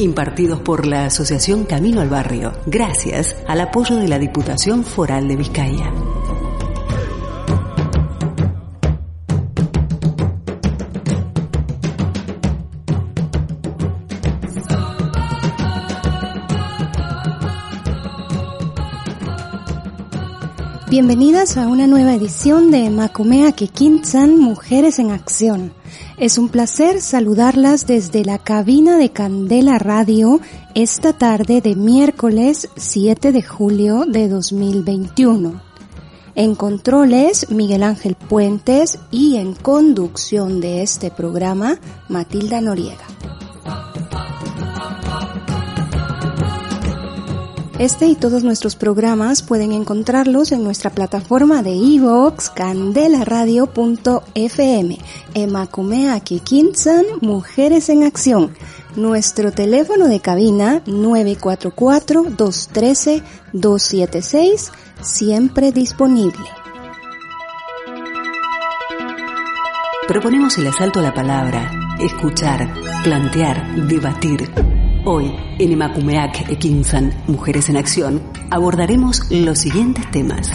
Impartidos por la Asociación Camino al Barrio, gracias al apoyo de la Diputación Foral de Vizcaya. Bienvenidas a una nueva edición de Macumea Kikinsan Mujeres en Acción. Es un placer saludarlas desde la cabina de Candela Radio esta tarde de miércoles 7 de julio de 2021. En controles, Miguel Ángel Puentes y en conducción de este programa, Matilda Noriega. Este y todos nuestros programas pueden encontrarlos en nuestra plataforma de iVoox, candelaradio.fm, Emakumea Kikinsan, Mujeres en Acción. Nuestro teléfono de cabina 944-213-276, siempre disponible. Proponemos el asalto a la palabra, escuchar, plantear, debatir Hoy, en Emakumeak Ekinsan, Mujeres en Acción, abordaremos los siguientes temas.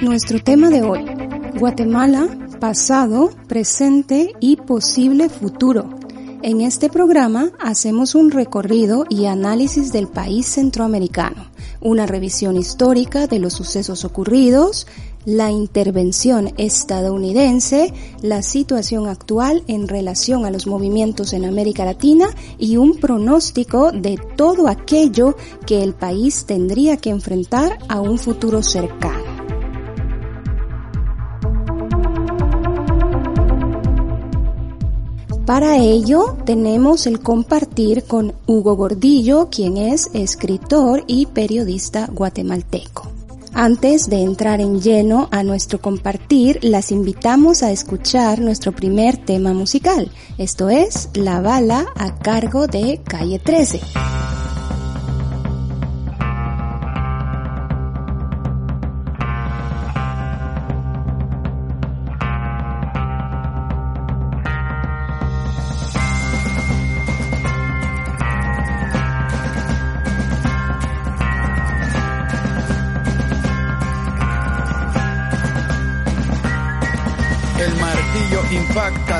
Nuestro tema de hoy, Guatemala, pasado, presente y posible futuro. En este programa hacemos un recorrido y análisis del país centroamericano, una revisión histórica de los sucesos ocurridos, la intervención estadounidense, la situación actual en relación a los movimientos en América Latina y un pronóstico de todo aquello que el país tendría que enfrentar a un futuro cercano. Para ello tenemos el compartir con Hugo Gordillo, quien es escritor y periodista guatemalteco. Antes de entrar en lleno a nuestro compartir, las invitamos a escuchar nuestro primer tema musical. Esto es La Bala a cargo de Calle 13.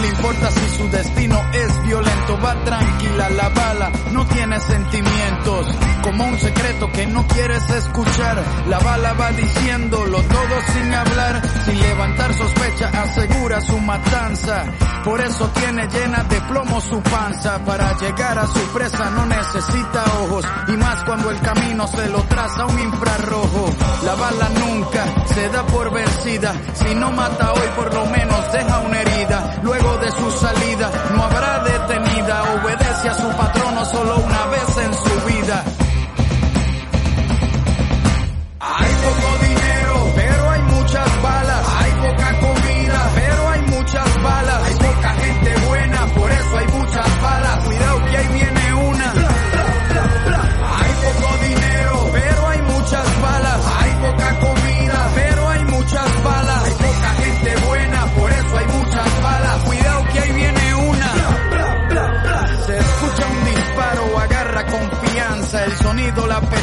Le importa si su destino es violento. Va tranquila la bala. No tiene sentimientos. Como un secreto que no quieres escuchar. La bala va diciéndolo todo sin hablar, sin levantar sospecha, asegura su matanza. Por eso tiene llena de plomo su panza. Para llegar a su presa no necesita ojos. Y más cuando el camino se lo traza un infrarrojo. La bala nunca se da por vencida. Si no mata hoy, por lo menos deja una herida. Luego de su salida, no habrá detenida. Obedece a su patrono solo una vez en su vida.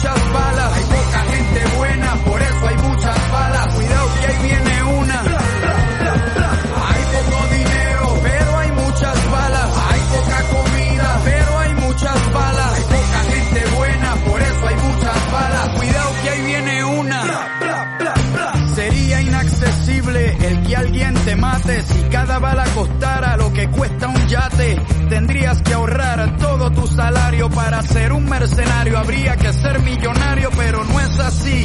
Muchas balas. Hay poca gente buena, por eso hay muchas balas. Cuidado que ahí viene una. Hay poco dinero, pero hay muchas balas. Hay poca comida, pero hay muchas balas. Hay poca gente buena, por eso hay muchas balas. Cuidado que ahí viene una. Sería inaccesible el que alguien te mate si cada bala costara lo que cuesta un yate. Tendrías que ahorrar para ser un mercenario. Habría que ser millonario, pero no es así.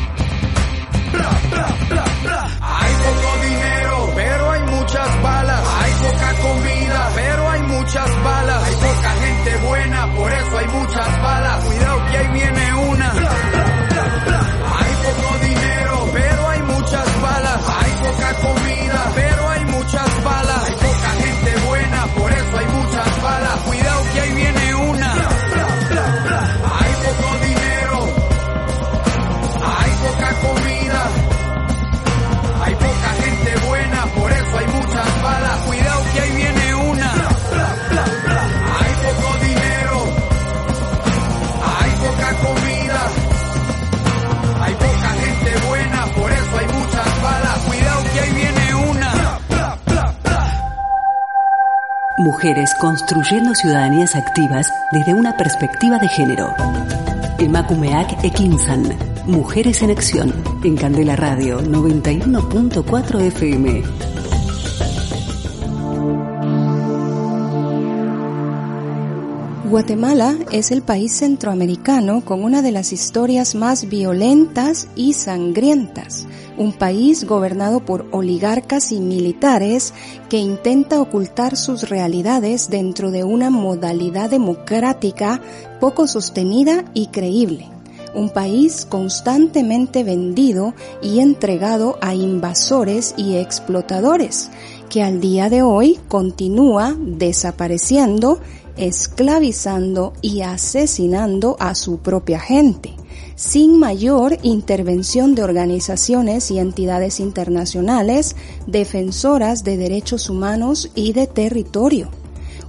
Hay poco dinero, pero hay muchas balas. Hay poca comida, pero hay muchas balas. Hay poca gente buena, por eso hay muchas balas. Mujeres construyendo ciudadanías activas desde una perspectiva de género. Emakumeak Ekinsan. Mujeres en Acción. En Candela Radio 91.4 FM. Guatemala es el país centroamericano con una de las historias más violentas y sangrientas, un país gobernado por oligarcas y militares que intenta ocultar sus realidades dentro de una modalidad democrática poco sostenida y creíble. Un país constantemente vendido y entregado a invasores y explotadores, que al día de hoy continúa desapareciendo esclavizando y asesinando a su propia gente, sin mayor intervención de organizaciones y entidades internacionales defensoras de derechos humanos y de territorio.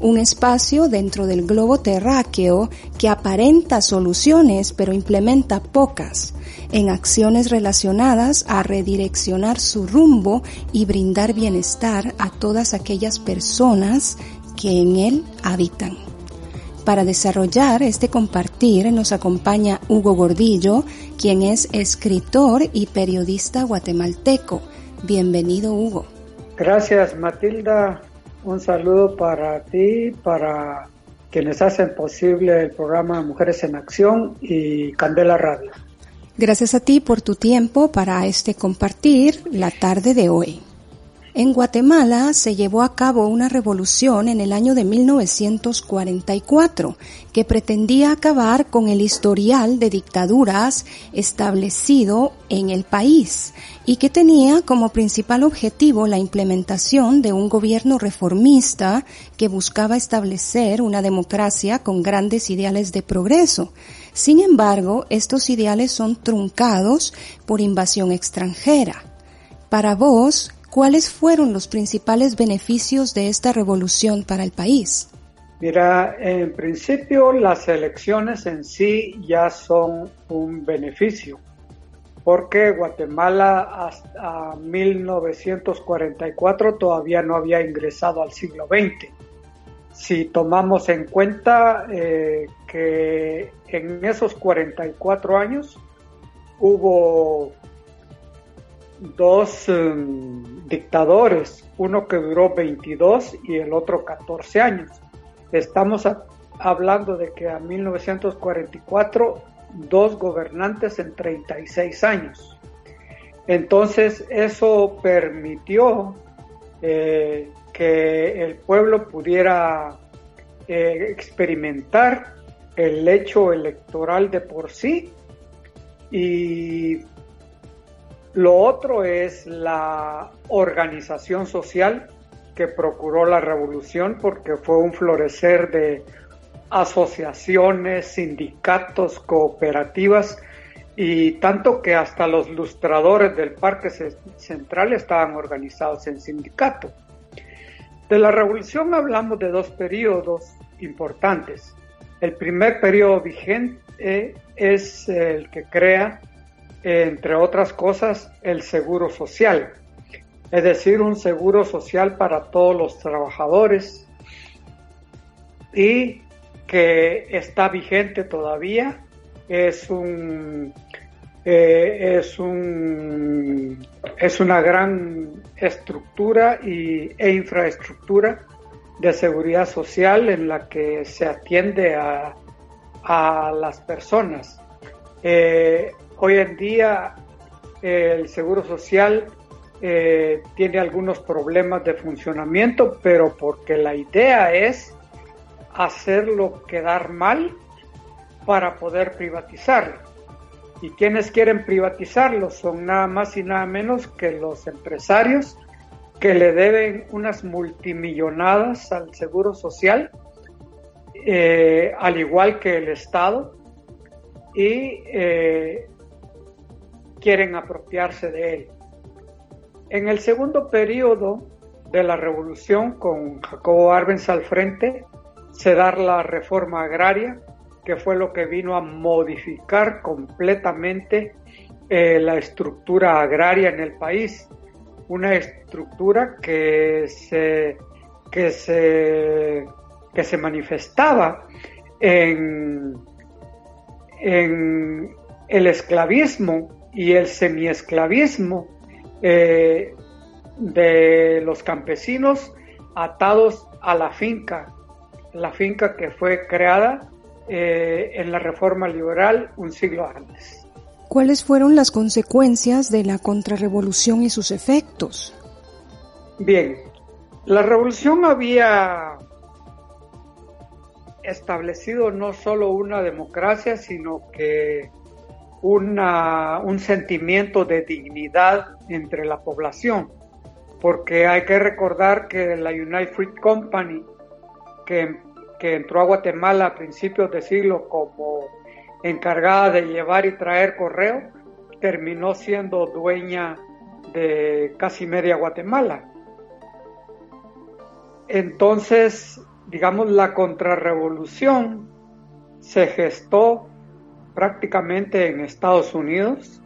Un espacio dentro del globo terráqueo que aparenta soluciones pero implementa pocas en acciones relacionadas a redireccionar su rumbo y brindar bienestar a todas aquellas personas que en él habitan. Para desarrollar este compartir nos acompaña Hugo Gordillo, quien es escritor y periodista guatemalteco. Bienvenido, Hugo. Gracias, Matilda. Un saludo para ti, para quienes hacen posible el programa Mujeres en Acción y Candela Radio. Gracias a ti por tu tiempo para este compartir la tarde de hoy. En Guatemala se llevó a cabo una revolución en el año de 1944 que pretendía acabar con el historial de dictaduras establecido en el país y que tenía como principal objetivo la implementación de un gobierno reformista que buscaba establecer una democracia con grandes ideales de progreso. Sin embargo, estos ideales son truncados por invasión extranjera. Para vos, ¿Cuáles fueron los principales beneficios de esta revolución para el país? Mira, en principio las elecciones en sí ya son un beneficio, porque Guatemala hasta 1944 todavía no había ingresado al siglo XX. Si tomamos en cuenta eh, que en esos 44 años hubo dos um, dictadores, uno que duró 22 y el otro 14 años. Estamos hablando de que a 1944 dos gobernantes en 36 años. Entonces eso permitió eh, que el pueblo pudiera eh, experimentar el hecho electoral de por sí y lo otro es la organización social que procuró la revolución porque fue un florecer de asociaciones, sindicatos, cooperativas y tanto que hasta los lustradores del Parque Central estaban organizados en sindicato. De la revolución hablamos de dos periodos importantes. El primer periodo vigente es el que crea, entre otras cosas, el seguro social, es decir, un seguro social para todos los trabajadores y que está vigente todavía. Es un eh, es un es una gran estructura y, e infraestructura de seguridad social en la que se atiende a, las personas. Eh, hoy en día el seguro social eh, tiene algunos problemas de funcionamiento, pero porque la idea es hacerlo quedar mal para poder privatizarlo. Y quienes quieren privatizarlo son nada más y nada menos que los empresarios que le deben unas multimillonadas al Seguro Social, eh, al igual que el Estado, y eh, quieren apropiarse de él. En el segundo periodo de la revolución, con Jacobo Arbenz al frente, se da la reforma agraria, que fue lo que vino a modificar completamente eh, la estructura agraria en el país una estructura que se, que se, que se manifestaba en, en el esclavismo y el semiesclavismo eh, de los campesinos atados a la finca, la finca que fue creada eh, en la reforma liberal un siglo antes. ¿Cuáles fueron las consecuencias de la contrarrevolución y sus efectos? Bien, la revolución había establecido no solo una democracia, sino que una, un sentimiento de dignidad entre la población, porque hay que recordar que la United Fruit Company, que, que entró a Guatemala a principios de siglo como encargada de llevar y traer correo, terminó siendo dueña de casi media Guatemala. Entonces, digamos, la contrarrevolución se gestó prácticamente en Estados Unidos,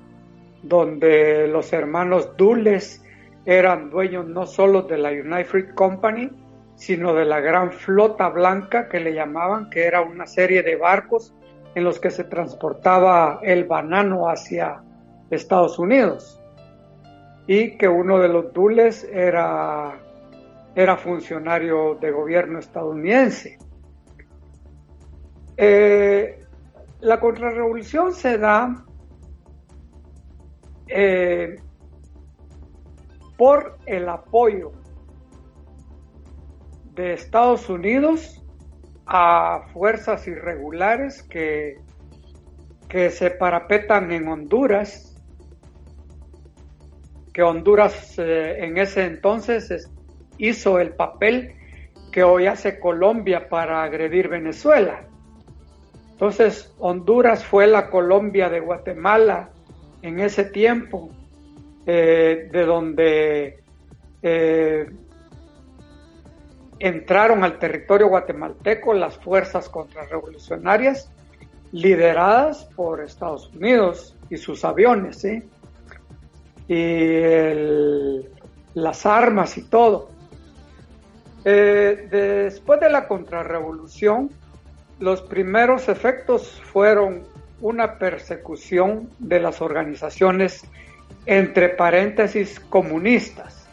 donde los hermanos Dulles eran dueños no solo de la United Fruit Company, sino de la gran flota blanca que le llamaban, que era una serie de barcos en los que se transportaba el banano hacia Estados Unidos y que uno de los dules era, era funcionario de gobierno estadounidense. Eh, la contrarrevolución se da eh, por el apoyo de Estados Unidos a fuerzas irregulares que, que se parapetan en Honduras, que Honduras eh, en ese entonces hizo el papel que hoy hace Colombia para agredir Venezuela. Entonces Honduras fue la Colombia de Guatemala en ese tiempo, eh, de donde eh, entraron al territorio guatemalteco las fuerzas contrarrevolucionarias lideradas por Estados Unidos y sus aviones, y las armas y todo. Eh, después de la contrarrevolución, los primeros efectos fueron una persecución de las organizaciones entre paréntesis comunistas.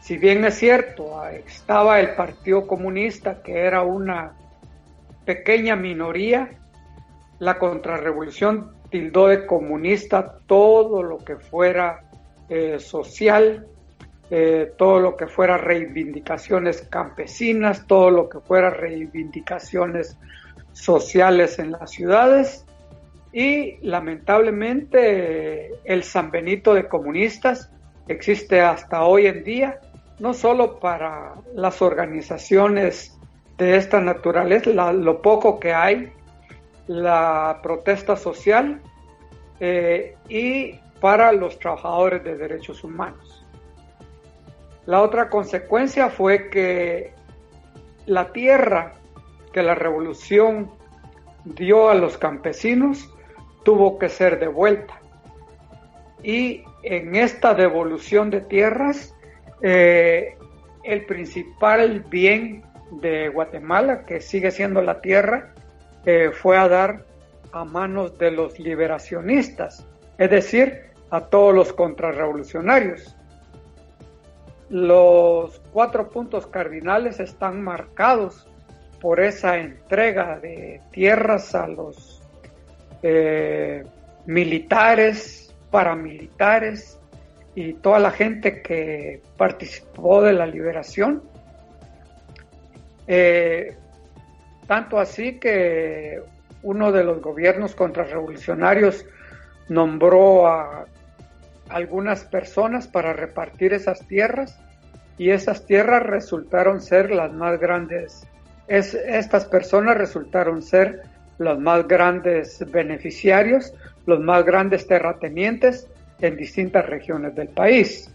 Si bien es cierto, estaba el Partido Comunista, que era una pequeña minoría, la contrarrevolución tildó de comunista todo lo que fuera eh, social, eh, todo lo que fuera reivindicaciones campesinas, todo lo que fuera reivindicaciones sociales en las ciudades y lamentablemente el San Benito de comunistas existe hasta hoy en día, no solo para las organizaciones de esta naturaleza, lo poco que hay, la protesta social eh, y para los trabajadores de derechos humanos. La otra consecuencia fue que la tierra que la revolución dio a los campesinos tuvo que ser devuelta. Y en esta devolución de tierras, eh, el principal bien de Guatemala, que sigue siendo la tierra, eh, fue a dar a manos de los liberacionistas, es decir, a todos los contrarrevolucionarios. Los cuatro puntos cardinales están marcados por esa entrega de tierras a los eh, militares, paramilitares y toda la gente que participó de la liberación. Eh, tanto así que uno de los gobiernos contrarrevolucionarios nombró a algunas personas para repartir esas tierras y esas tierras resultaron ser las más grandes. Es, estas personas resultaron ser los más grandes beneficiarios, los más grandes terratenientes en distintas regiones del país.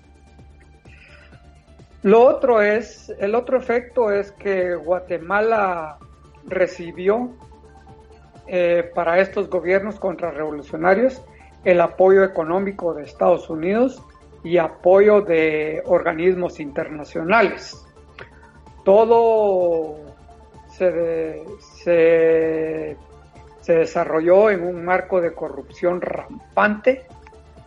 Lo otro es, el otro efecto es que Guatemala recibió eh, para estos gobiernos contrarrevolucionarios el apoyo económico de Estados Unidos y apoyo de organismos internacionales. Todo se, se desarrolló en un marco de corrupción rampante.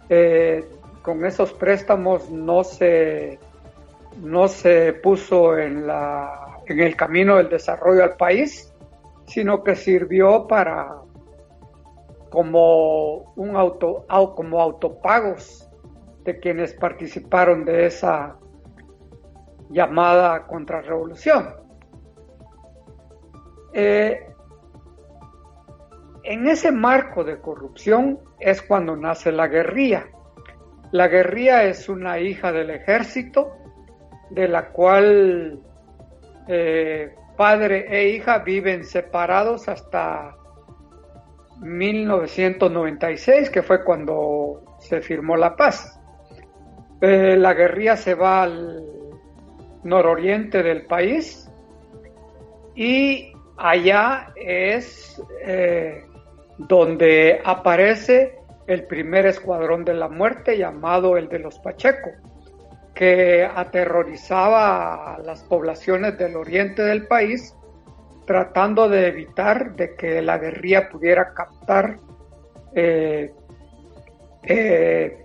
Eh, con esos préstamos no se, no se puso en, la, en el camino del desarrollo al país, sino que sirvió para como un auto, como autopagos de quienes participaron de esa llamada contrarrevolución. Eh, en ese marco de corrupción es cuando nace la guerrilla. La guerrilla es una hija del ejército, de la cual eh, padre e hija viven separados hasta 1996, que fue cuando se firmó la paz. Eh, la guerrilla se va al nororiente del país y allá es eh, donde aparece el primer escuadrón de la muerte llamado el de los Pacheco, que aterrorizaba a las poblaciones del oriente del país, tratando de evitar de que la guerrilla pudiera captar eh, eh,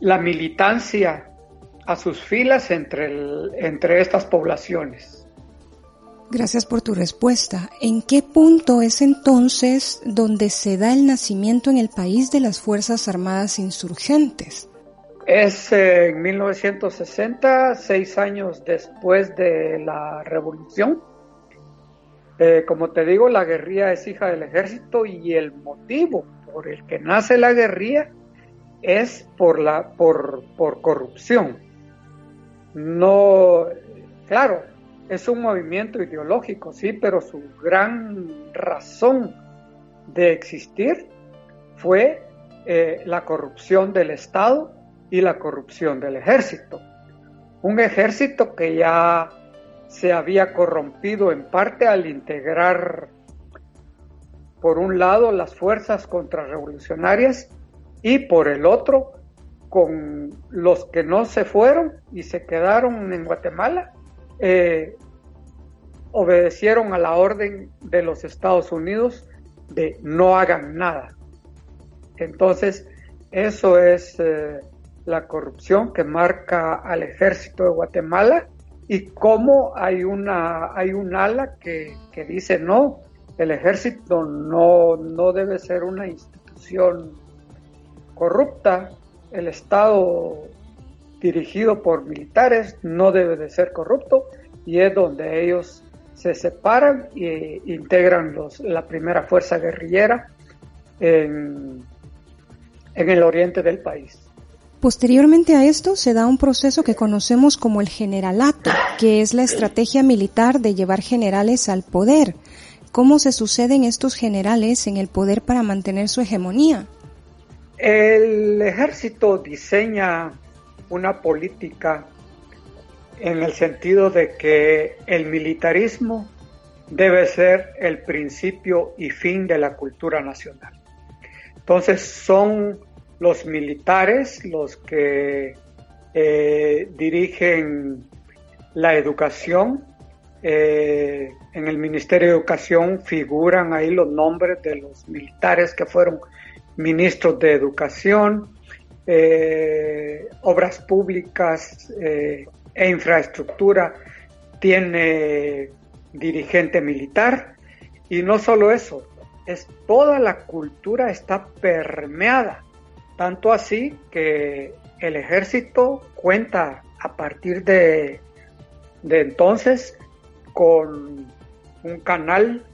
la militancia a sus filas entre, entre estas poblaciones. Gracias por tu respuesta. ¿En qué punto es entonces donde se da el nacimiento en el país de las Fuerzas Armadas Insurgentes? Es en 1960, seis años después de la revolución. Eh, como te digo, la guerrilla es hija del ejército y el motivo por el que nace la guerrilla es por la por, por corrupción. No, claro, es un movimiento ideológico, sí, pero su gran razón de existir fue eh, la corrupción del Estado y la corrupción del ejército. Un ejército que ya se había corrompido en parte al integrar, por un lado, las fuerzas contrarrevolucionarias y por el otro, con los que no se fueron y se quedaron en Guatemala, eh, obedecieron a la orden de los Estados Unidos de no hagan nada. Entonces, eso es eh, la corrupción que marca al ejército de Guatemala y cómo hay una hay un ala que, que dice no, el ejército no, no debe ser una institución corrupta el Estado dirigido por militares no debe de ser corrupto y es donde ellos se separan e integran los, la primera fuerza guerrillera en, en el oriente del país. Posteriormente a esto se da un proceso que conocemos como el generalato, que es la estrategia militar de llevar generales al poder. ¿Cómo se suceden estos generales en el poder para mantener su hegemonía? El ejército diseña una política en el sentido de que el militarismo debe ser el principio y fin de la cultura nacional. Entonces son los militares los que eh, dirigen la educación. Eh, en el Ministerio de Educación figuran ahí los nombres de los militares que fueron ministros de Educación, eh, Obras Públicas e Infraestructura tiene dirigente militar y no solo eso, es toda la cultura está permeada tanto así que el ejército cuenta a partir de, entonces con un canal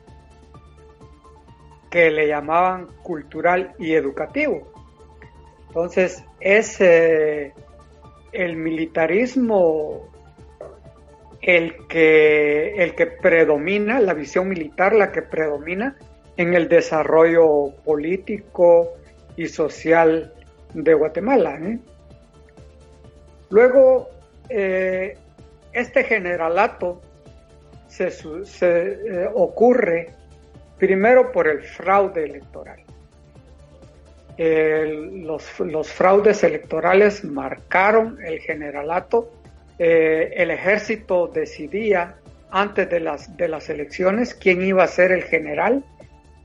que le llamaban cultural y educativo. Entonces es eh, el militarismo el que, el que predomina, la visión militar la que predomina en el desarrollo político y social de Guatemala. ¿eh? Luego, eh, este generalato se, eh, ocurre primero por el fraude electoral. Los, fraudes electorales marcaron el generalato. el ejército decidía antes de las, de las elecciones quién iba a ser el general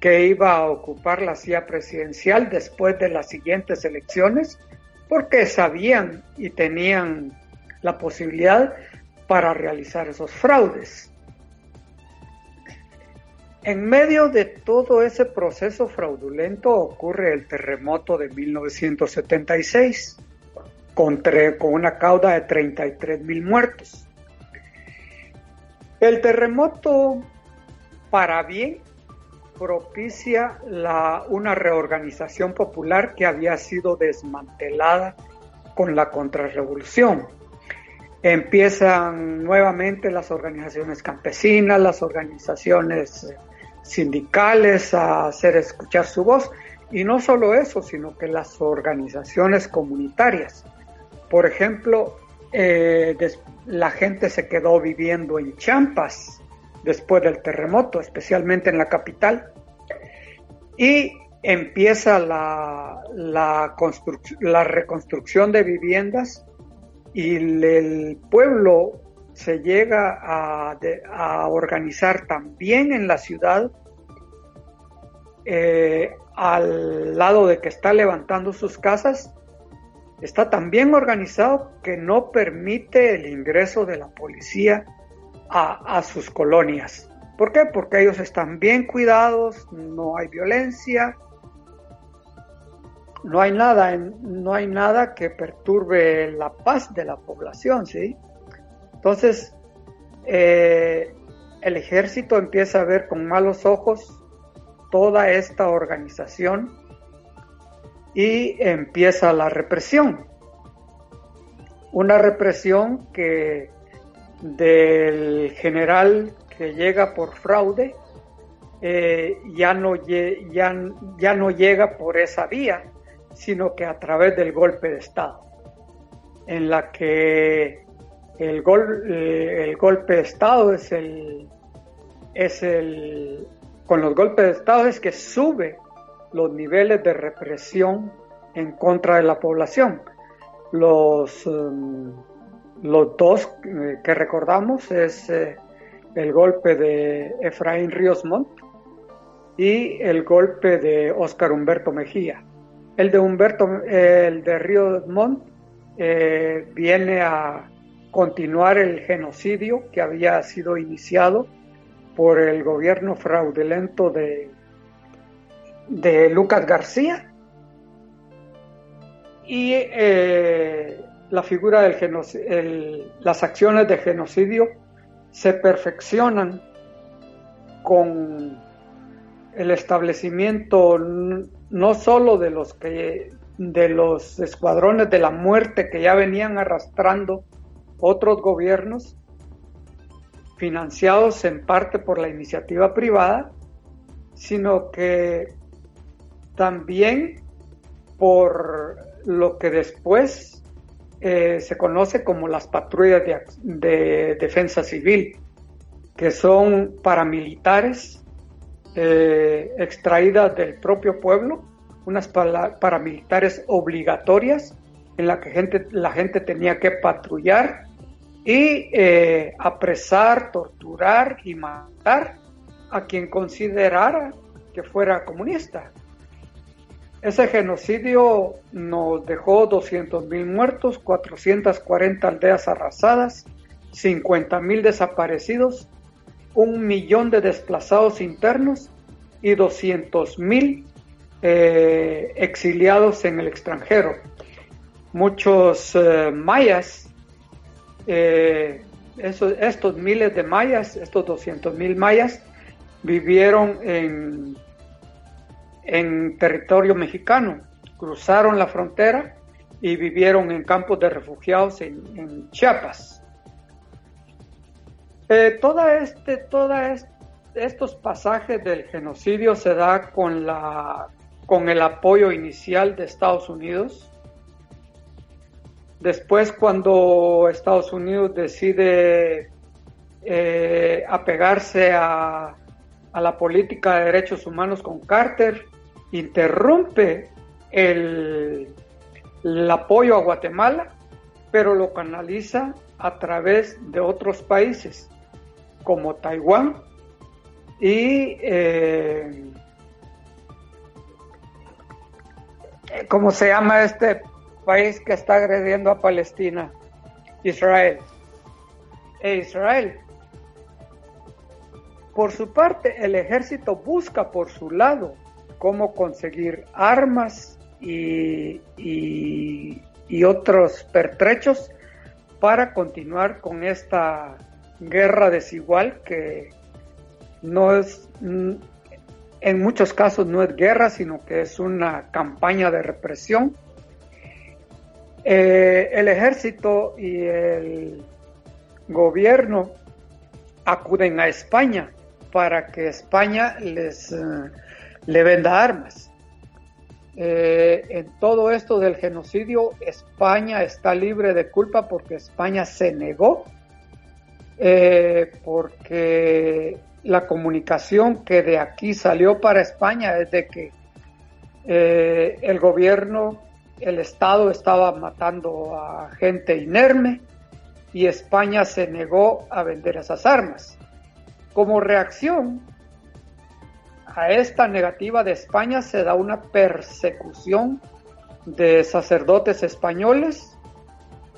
que iba a ocupar la silla presidencial después de las siguientes elecciones, porque sabían y tenían la posibilidad para realizar esos fraudes. En medio de todo ese proceso fraudulento ocurre el terremoto de 1976, con, una cauda de 33 mil muertos. El terremoto, para bien, propicia una reorganización popular que había sido desmantelada con la contrarrevolución. Empiezan nuevamente las organizaciones campesinas, las organizaciones sindicales a hacer escuchar su voz y no solo eso, sino que las organizaciones comunitarias. Por ejemplo, eh, la gente se quedó viviendo en Champas, después del terremoto, especialmente en la capital, y empieza la, la, la reconstrucción de viviendas y el pueblo se llega a, a organizar también en la ciudad eh, al lado de que está levantando sus casas, está tan organizado que no permite el ingreso de la policía a, sus colonias. ¿Por qué? Porque ellos están bien cuidados, no hay violencia, no hay nada, no hay nada que perturbe la paz de la población, ¿sí? Entonces, eh, el ejército empieza a ver con malos ojos toda esta organización y empieza la represión. Una represión que del general que llega por fraude eh, ya, no, ya, no llega por esa vía, sino que a través del golpe de Estado, en la que el, eh, golpe de Estado es el, con los golpes de Estado es que sube los niveles de represión en contra de la población. Los, los dos eh, que recordamos es eh, el golpe de Efraín Ríos Montt y el golpe de Óscar Humberto Mejía. El de Humberto, el de Ríos Montt eh, viene a continuar el genocidio que había sido iniciado por el gobierno fraudulento de, de Lucas García. Y eh, la figura del genocidio, las acciones de genocidio se perfeccionan con el establecimiento no solo de los que de los escuadrones de la muerte que ya venían arrastrando otros gobiernos financiados en parte por la iniciativa privada, sino que también por lo que después eh, se conoce como las patrullas de, defensa civil, que son paramilitares eh, extraídas del propio pueblo unas paramilitares obligatorias en la que la gente tenía que patrullar y eh, apresar, torturar y matar a quien considerara que fuera comunista. Ese genocidio nos dejó 200.000 muertos, 440 aldeas arrasadas, 50.000 desaparecidos, un millón de desplazados internos y 200.000 eh, exiliados en el extranjero. Muchos eh, mayas, eh, estos miles de mayas, estos 200 mil mayas, vivieron en, territorio mexicano, cruzaron la frontera y vivieron en campos de refugiados en, Chiapas. toda este, estos pasajes del genocidio se da con la con el apoyo inicial de Estados Unidos. Después, cuando Estados Unidos decide eh, apegarse a, la política de derechos humanos con Carter, interrumpe el, apoyo a Guatemala, pero lo canaliza a través de otros países como Taiwán y eh, ¿Cómo se llama este país que está agrediendo a Palestina? Israel. E Israel. Por su parte, el ejército busca por su lado cómo conseguir armas y, y otros pertrechos para continuar con esta guerra desigual que no es en muchos casos no es guerra, sino que es una campaña de represión. Eh, el ejército y el gobierno acuden a España para que España les eh, venda armas. Eh, en todo esto del genocidio, España está libre de culpa porque España se negó, porque la comunicación que de aquí salió para España es de que el gobierno, el Estado estaba matando a gente inerme y España se negó a vender esas armas. Como reacción a esta negativa de España se da una persecución de sacerdotes españoles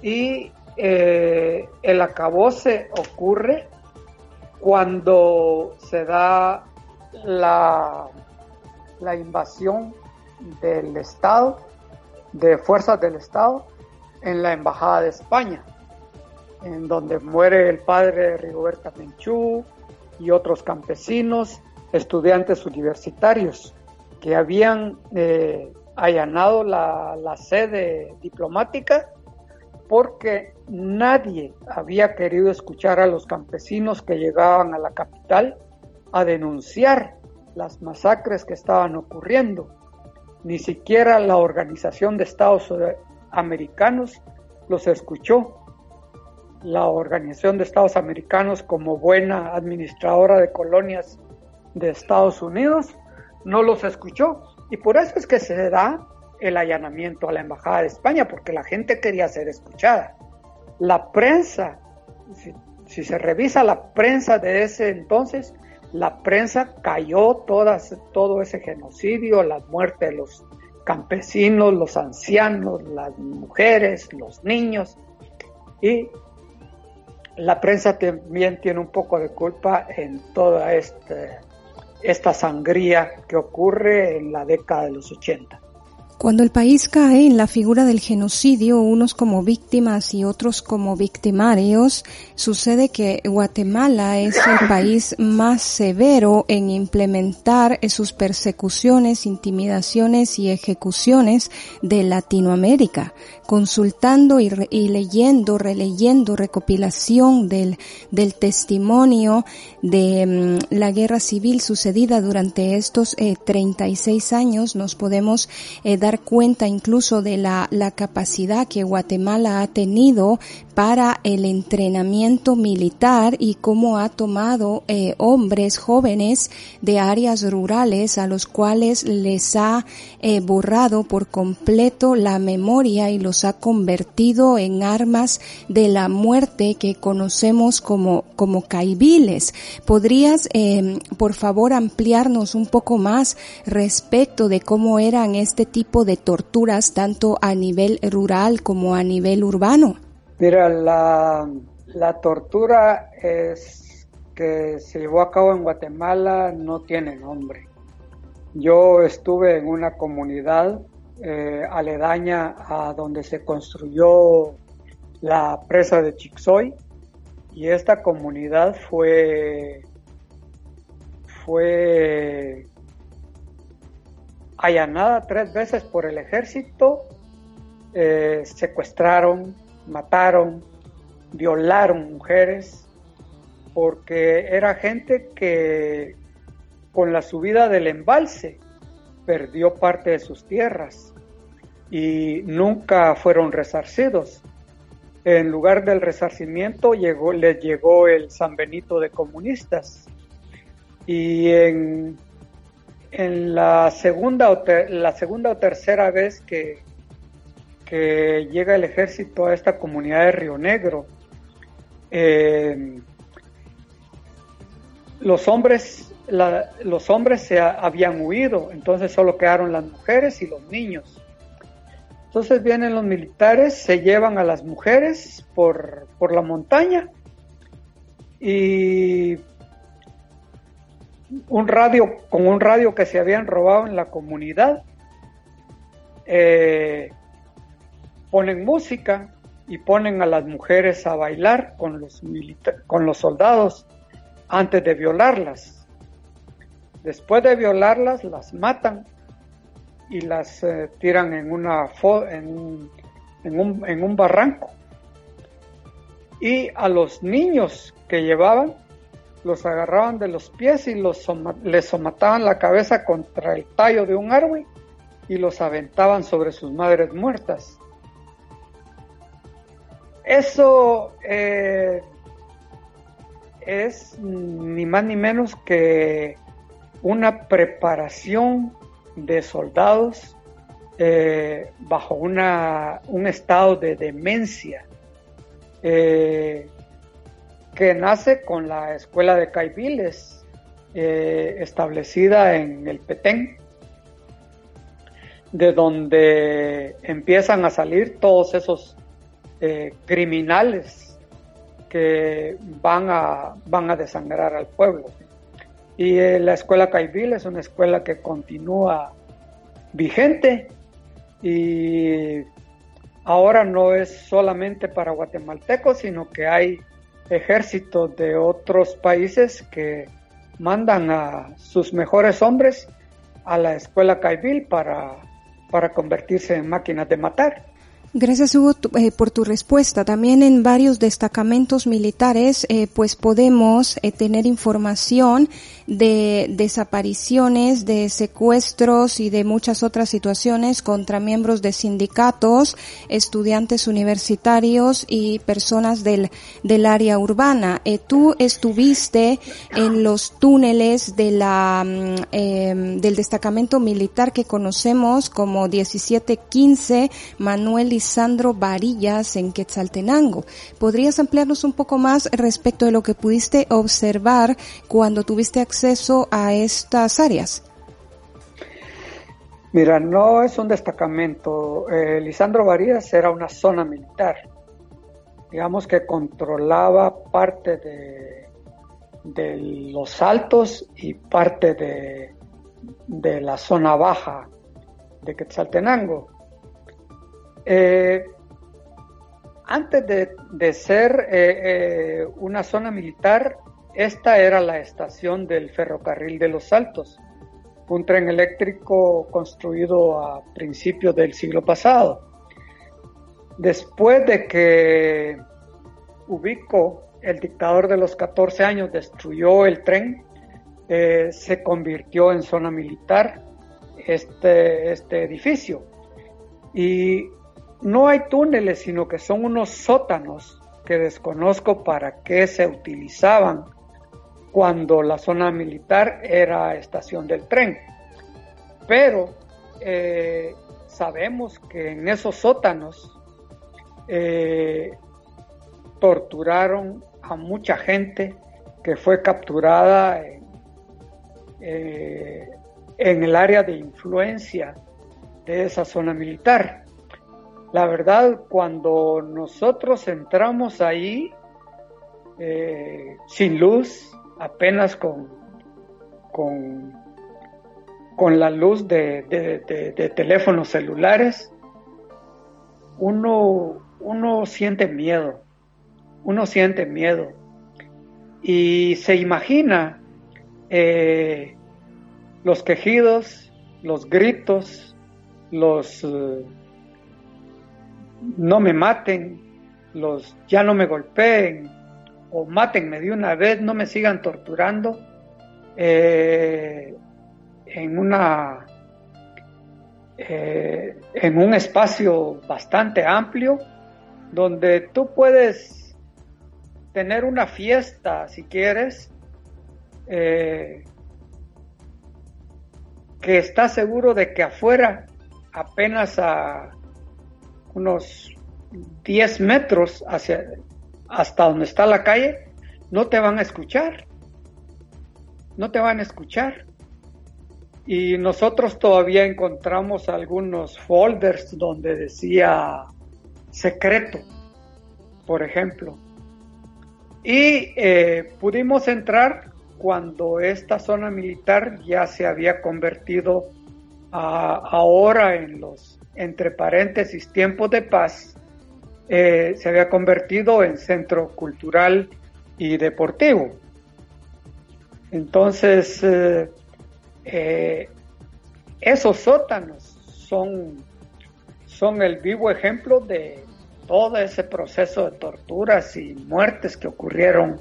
y eh, el acabose ocurre cuando se da la, la invasión del Estado, de fuerzas del Estado, en la Embajada de España, en donde muere el padre de Rigoberta Menchú y otros campesinos, estudiantes universitarios que habían eh, allanado la, la sede diplomática porque nadie había querido escuchar a los campesinos que llegaban a la capital a denunciar las masacres que estaban ocurriendo. Ni siquiera la Organización de Estados Americanos los escuchó. La Organización de Estados Americanos, como buena administradora de colonias de Estados Unidos, no los escuchó. Y por eso es que se da el allanamiento a la Embajada de España, porque la gente quería ser escuchada. La prensa, si, se revisa la prensa de ese entonces, la prensa cayó todas, todo ese genocidio, la muerte de los campesinos, los ancianos, las mujeres, los niños. Y la prensa también tiene un poco de culpa en toda este, esta sangría que ocurre en la década de los 80. Cuando el país cae en la figura del genocidio, unos como víctimas y otros como victimarios, sucede que Guatemala es el país más severo en implementar sus persecuciones, intimidaciones y ejecuciones de Latinoamérica. Consultando y, leyendo, releyendo recopilación del, testimonio de mm, la guerra civil sucedida durante estos 36 eh, años, nos podemos eh, dar cuenta incluso de la, la capacidad que Guatemala ha tenido para el entrenamiento militar y cómo ha tomado eh, hombres jóvenes de áreas rurales a los cuales les ha eh, borrado por completo la memoria y los ha convertido en armas de la muerte que conocemos como, como caibiles. ¿Podrías, eh, por favor, ampliarnos un poco más respecto de cómo eran este tipo de torturas tanto a nivel rural como a nivel urbano? Mira, la, tortura es que se llevó a cabo en Guatemala no tiene nombre. Yo estuve en una comunidad eh, aledaña a donde se construyó la presa de Chixoy y esta comunidad fue allanada tres veces por el ejército, eh, secuestraron, mataron, violaron mujeres, porque era gente que con la subida del embalse perdió parte de sus tierras y nunca fueron resarcidos. En lugar del resarcimiento llegó, les llegó el San Benito de comunistas. Y en, en la, segunda o la segunda o tercera vez que, llega el ejército a esta comunidad de Río Negro. Eh, los hombres los hombres se habían huido, entonces solo quedaron las mujeres y los niños. Entonces vienen los militares, se llevan a las mujeres por, por la montaña y un radio, con un radio que se habían robado en la comunidad, eh, ponen música y ponen a las mujeres a bailar con los, con los soldados antes de violarlas. Después de violarlas, las matan y las eh, tiran en, una en, en, un, en un barranco. Y a los niños que llevaban, los agarraban de los pies y los les somataban la cabeza contra el tallo de un árbol y los aventaban sobre sus madres muertas. Eso eh, es ni más ni menos que una preparación de soldados eh, bajo una, un estado de demencia eh, que nace con la escuela de Caibiles establecida en el Petén de donde empiezan a salir todos esos eh, criminales que van a, van a desangrar al pueblo. Y eh, la escuela Caibil es una escuela que continúa vigente y ahora no es solamente para guatemaltecos, sino que hay ejércitos de otros países que mandan a sus mejores hombres a la escuela Caibil para, para convertirse en máquinas de matar. Gracias Hugo eh, por tu respuesta. También en varios destacamentos militares eh, pues podemos eh, tener información de desapariciones, de secuestros y de muchas otras situaciones contra miembros de sindicatos, estudiantes universitarios y personas del, del área urbana. tú estuviste en los túneles de la, mm, em, del destacamento militar que conocemos como 1715 Manuel y Sandro Varillas en Quetzaltenango. ¿Podrías ampliarnos un poco más respecto de lo que pudiste observar cuando tuviste acceso a estas áreas? Mira, no es un destacamento. Eh, Lisandro Varillas era una zona militar. Digamos que controlaba parte de, los altos y parte de la zona baja de Quetzaltenango. Eh, antes de, ser eh, eh, una zona militar, esta era la estación del ferrocarril de los Altos, un tren eléctrico construido a principios del siglo pasado. Después de que Ubico, el dictador de los 14 años, destruyó el tren, se convirtió en zona militar este, este edificio. Y no hay túneles, sino que son unos sótanos que desconozco para qué se utilizaban cuando la zona militar era estación del tren. Pero eh, sabemos que en esos sótanos eh, torturaron a mucha gente que fue capturada eh, en el área de influencia de esa zona militar. La verdad, cuando nosotros entramos ahí, eh, sin luz, apenas con, con, la luz de, de, teléfonos celulares, uno, uno siente miedo, uno siente miedo. Y se imagina eh, los quejidos, los gritos, los... Eh, no me maten, los ya no me golpeen o mátenme de una vez, no me sigan torturando eh, en una eh, en un espacio bastante amplio donde tú puedes tener una fiesta si quieres eh, que estás seguro de que afuera apenas a unos 10 metros hacia, hasta donde está la calle, no te van a escuchar. No te van a escuchar. Y nosotros todavía encontramos algunos folders donde decía secreto, por ejemplo. Y eh, pudimos entrar cuando esta zona militar ya se había convertido ahora en los entre paréntesis, tiempos de paz, eh, se había convertido en centro cultural y deportivo. Entonces, eh, eh, esos sótanos son, son el vivo ejemplo de todo ese proceso de torturas y muertes que ocurrieron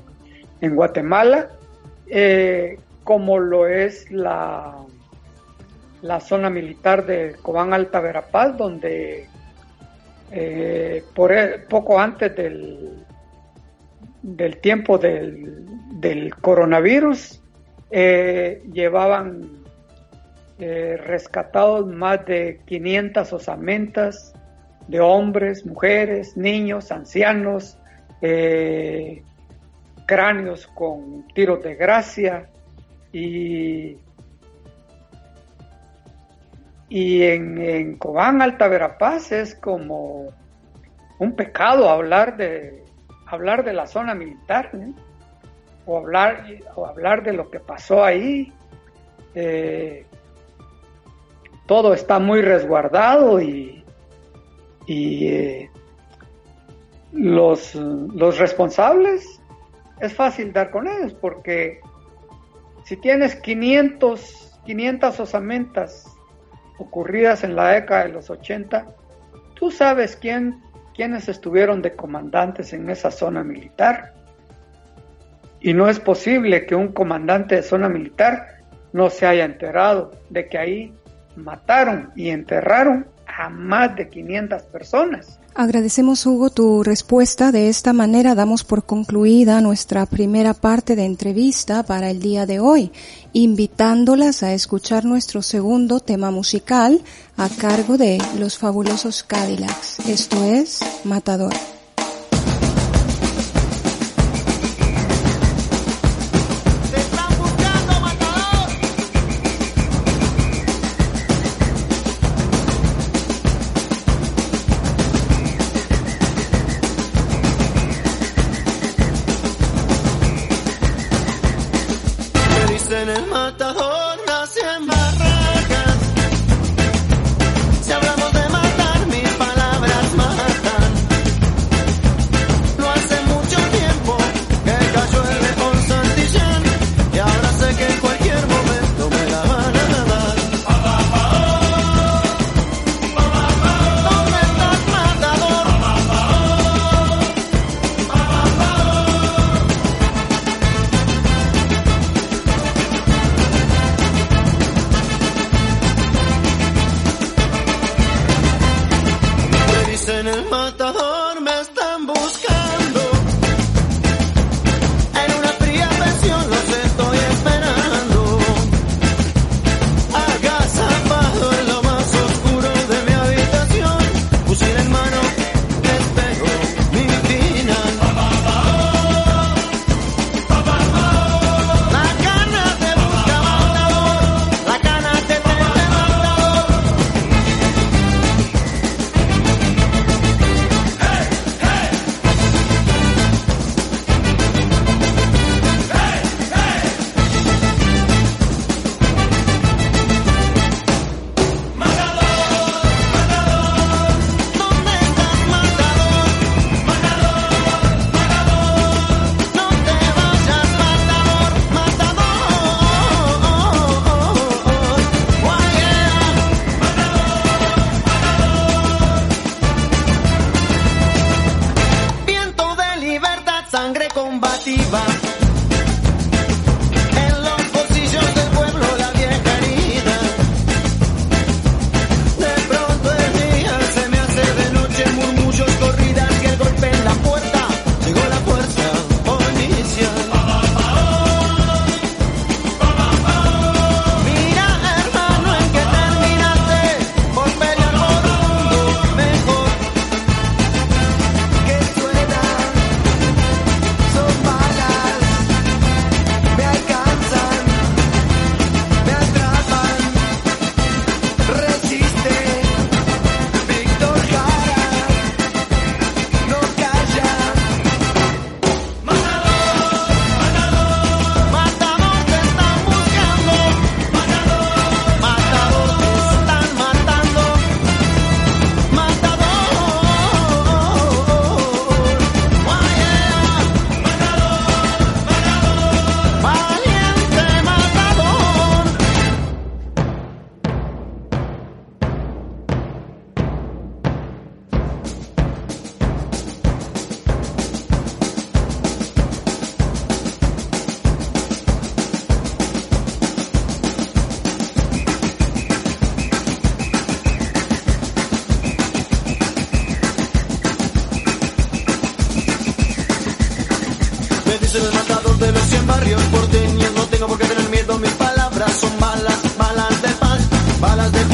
en Guatemala, como lo es la la zona militar de Cobán Alta Verapaz, donde eh, e, poco antes del, del tiempo del, coronavirus eh, llevaban eh, rescatados más de 500 osamentas de hombres, mujeres, niños, ancianos, cráneos con tiros de gracia y y en, en Cobán, Alta Verapaz, es como un pecado hablar de, hablar de la zona militar, o, hablar, o hablar de lo que pasó ahí. Eh, todo está muy resguardado y, y eh, los, los responsables es fácil dar con ellos porque si tienes 500, 500 osamentas ocurridas en la década de los 80, ¿tú sabes quién, quiénes estuvieron de comandantes en esa zona militar? Y no es posible que un comandante de zona militar no se haya enterado de que ahí mataron y enterraron a más de 500 personas. Agradecemos, Hugo, tu respuesta. De esta manera damos por concluida nuestra primera parte de entrevista para el día de hoy, invitándolas a escuchar nuestro segundo tema musical a cargo de los fabulosos Cadillacs. Esto es Matador. Me dicen el matador de los 100 barrios porteños. No tengo por qué tener miedo, mis palabras son balas, balas de paz, balas de paz.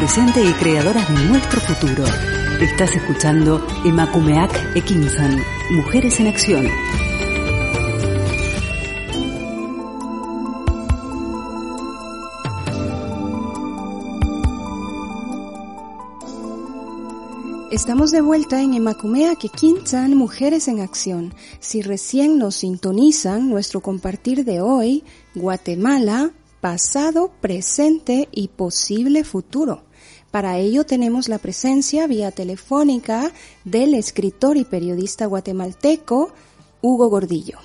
Presente y creadoras de nuestro futuro. Estás escuchando Emakumeak Ekinsan, Mujeres en Acción. Estamos de vuelta en Emacumea Kekinsan, Mujeres en Acción. Si recién nos sintonizan, nuestro compartir de hoy, Guatemala, pasado, presente y posible futuro. Para ello tenemos la presencia vía telefónica del escritor y periodista guatemalteco Hugo Gordillo.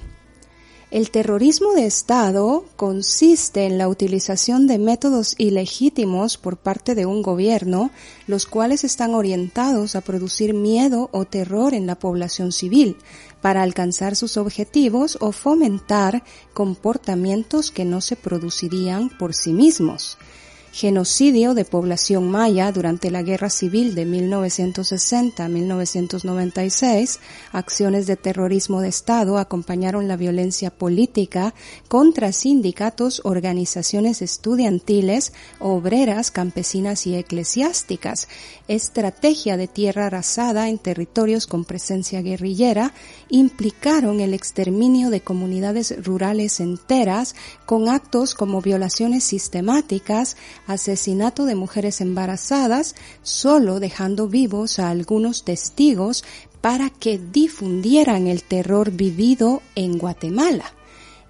El terrorismo de Estado consiste en la utilización de métodos ilegítimos por parte de un gobierno, los cuales están orientados a producir miedo o terror en la población civil, para alcanzar sus objetivos o fomentar comportamientos que no se producirían por sí mismos genocidio de población maya durante la Guerra Civil de 1960-1996, acciones de terrorismo de Estado acompañaron la violencia política contra sindicatos, organizaciones estudiantiles, obreras, campesinas y eclesiásticas, estrategia de tierra arrasada en territorios con presencia guerrillera, implicaron el exterminio de comunidades rurales enteras con actos como violaciones sistemáticas, asesinato de mujeres embarazadas, solo dejando vivos a algunos testigos para que difundieran el terror vivido en Guatemala.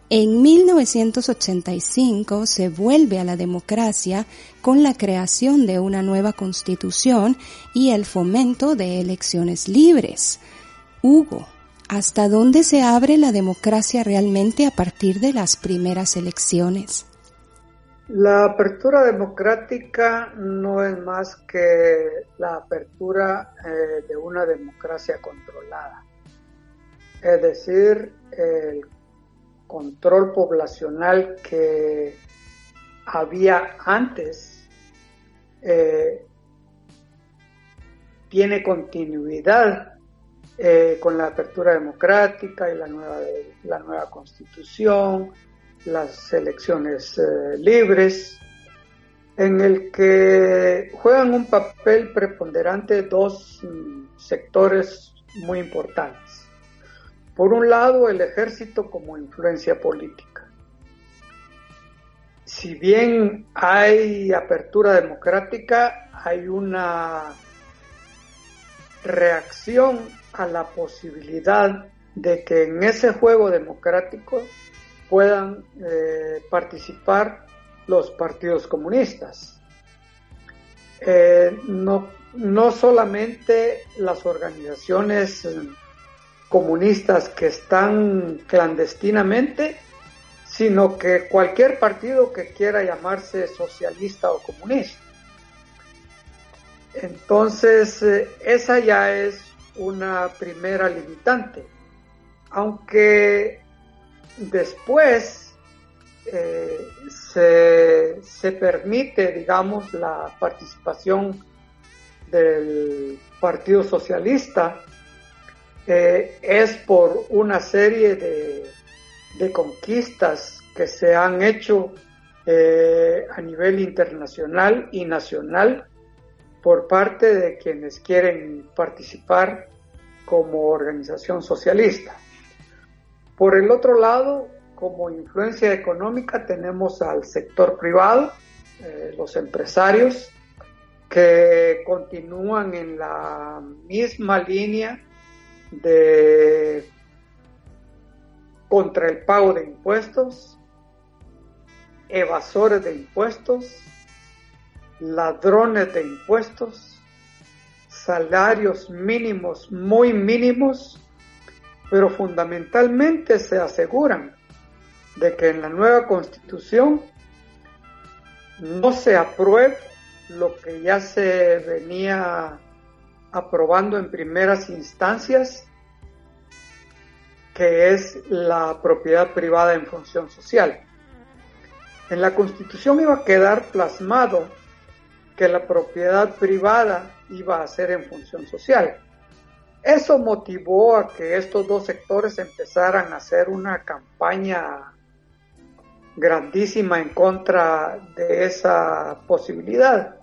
En 1985 se vuelve a la democracia con la creación de una nueva constitución y el fomento de elecciones libres. Hugo, ¿hasta dónde se abre la democracia realmente a partir de las primeras elecciones? La apertura democrática no es más que la apertura eh, de una democracia controlada, es decir, el control poblacional que había antes eh, tiene continuidad eh, con la apertura democrática y la nueva, la nueva constitución, las elecciones eh, libres, en el que juegan un papel preponderante dos mm, sectores muy importantes. Por un lado, el ejército como influencia política. Si bien hay apertura democrática, hay una reacción a la posibilidad de que en ese juego democrático puedan eh, participar los partidos comunistas. Eh, no, no solamente las organizaciones eh, comunistas que están clandestinamente, sino que cualquier partido que quiera llamarse socialista o comunista. Entonces, esa ya es una primera limitante. Aunque después eh, se, se, permite, digamos, la participación del Partido Socialista, eh, es por una serie de, de, conquistas que se han hecho eh, a nivel internacional y nacional por parte de quienes quieren participar como organización socialista. Por el otro lado, como influencia económica tenemos al sector privado, eh, los empresarios, que continúan en la misma línea de contra el pago de impuestos, evasores de impuestos, ladrones de impuestos, salarios mínimos muy mínimos, pero fundamentalmente se aseguran de que en la nueva constitución no se apruebe lo que ya se venía aprobando en primeras instancias, que es la propiedad privada en función social. En la Constitución iba a quedar plasmado que la propiedad privada iba a ser en función social. Eso motivó a que estos dos sectores empezaran a hacer una campaña grandísima en contra de esa posibilidad,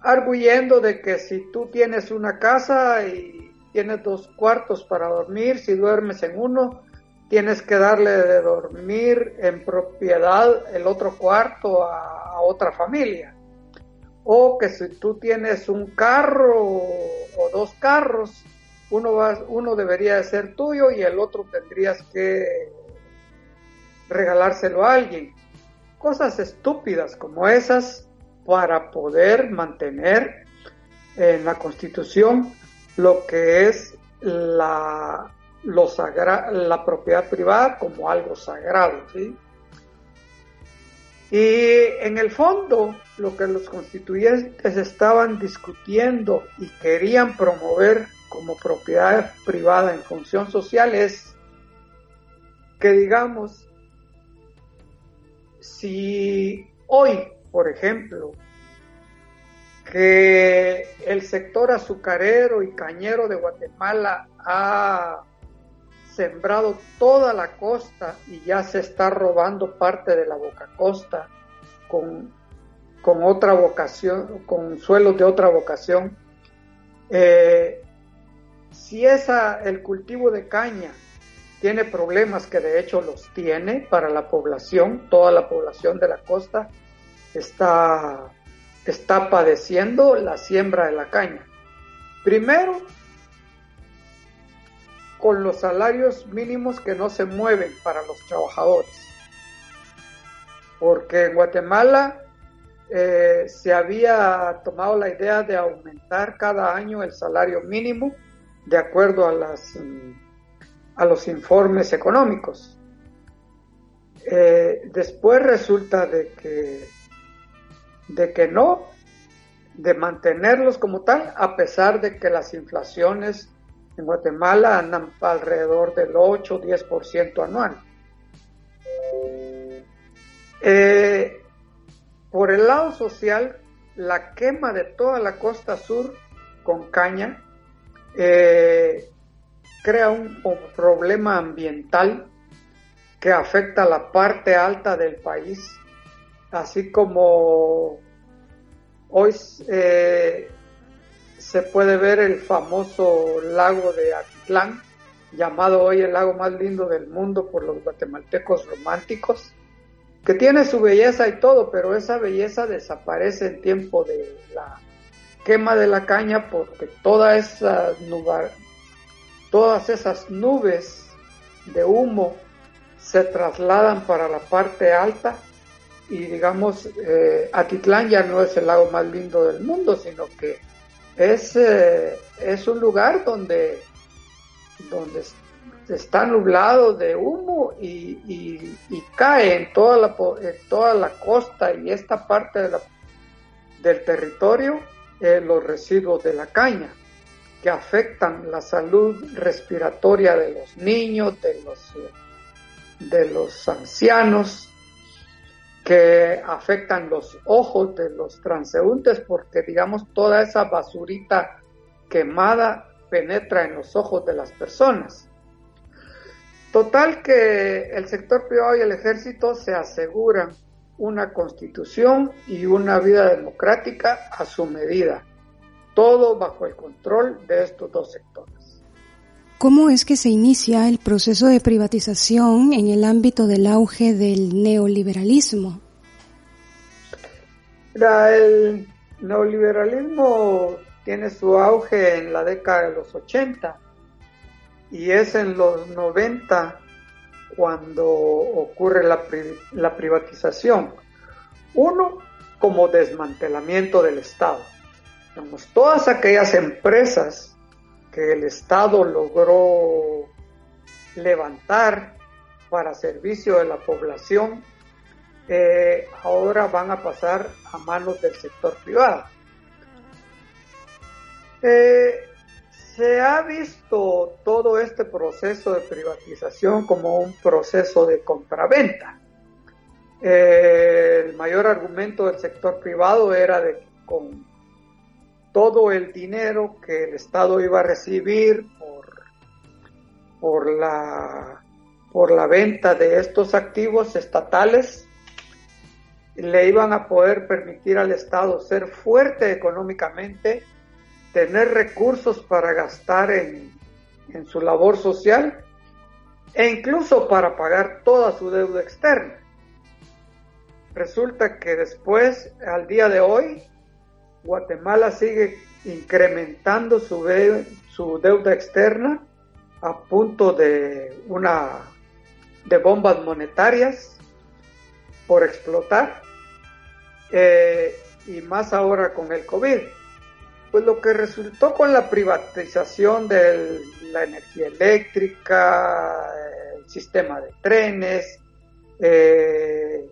arguyendo de que si tú tienes una casa y tienes dos cuartos para dormir, si duermes en uno, tienes que darle de dormir en propiedad el otro cuarto a, otra familia. O que si tú tienes un carro o dos carros, uno, va, uno debería de ser tuyo y el otro tendrías que regalárselo a alguien. Cosas estúpidas como esas para poder mantener en la Constitución lo que es la, lo la propiedad privada como algo sagrado. ¿sí? Y en el fondo, lo que los constituyentes estaban discutiendo y querían promover como propiedad privada en función social es que, digamos, si hoy, por ejemplo, que el sector azucarero y cañero de Guatemala ha sembrado toda la costa y ya se está robando parte de la boca costa con, con otra vocación, con suelos de otra vocación. Eh, si esa, el cultivo de caña tiene problemas que de hecho los tiene para la población, toda la población de la costa está, está padeciendo la siembra de la caña. Primero, con los salarios mínimos que no se mueven para los trabajadores. Porque en Guatemala eh, se había tomado la idea de aumentar cada año el salario mínimo de acuerdo a mm, los informes económicos. Eh, después resulta de que, de que no, de mantenerlos como tal, a pesar de que las inflaciones en Guatemala andan alrededor del 8 o 10% anual. Eh, por el lado social, la quema de toda la costa sur con caña eh, crea un problema ambiental que afecta la parte alta del país, así como hoy eh, se puede ver el famoso lago de Atitlán, llamado hoy el lago más lindo del mundo por los guatemaltecos románticos, que tiene su belleza y todo, pero esa belleza desaparece en tiempo de la quema de la caña porque toda esa todas esas nubes de humo se trasladan para la parte alta y digamos eh, Atitlán ya no es el lago más lindo del mundo sino que es, eh, es un lugar donde, donde está nublado de humo y, cae en toda, la, en toda la costa y esta parte del territorio eh, los residuos de la caña que afectan la salud respiratoria de los niños, de los, de los ancianos, que afectan los ojos de los transeúntes porque digamos toda esa basurita quemada penetra en los ojos de las personas. Total que el sector privado y el ejército se aseguran una constitución y una vida democrática a su medida todo bajo el control de estos dos sectores. ¿Cómo es que se inicia el proceso de privatización en el ámbito del auge del neoliberalismo? el neoliberalismo tiene su auge en la década de los 80 y es en los 90 cuando ocurre la, privatización. Uno, como desmantelamiento del Estado. todas aquellas empresas que el Estado logró levantar para servicio de la población, eh, ahora van a pasar a manos del sector privado. Eh, se ha visto todo este proceso de privatización como un proceso de compraventa. Eh, el mayor argumento del sector privado era de que con todo el dinero que el Estado iba a recibir por, por, la, por la venta de estos activos estatales, le iban a poder permitir al Estado ser fuerte económicamente tener recursos para gastar en, su labor social e incluso para pagar toda su deuda externa. Resulta que después, al día de hoy, Guatemala sigue incrementando su, su deuda externa a punto de una de bombas monetarias por explotar eh, y más ahora con el COVID pues lo que resultó con la privatización de la energía eléctrica, el sistema de trenes, eh,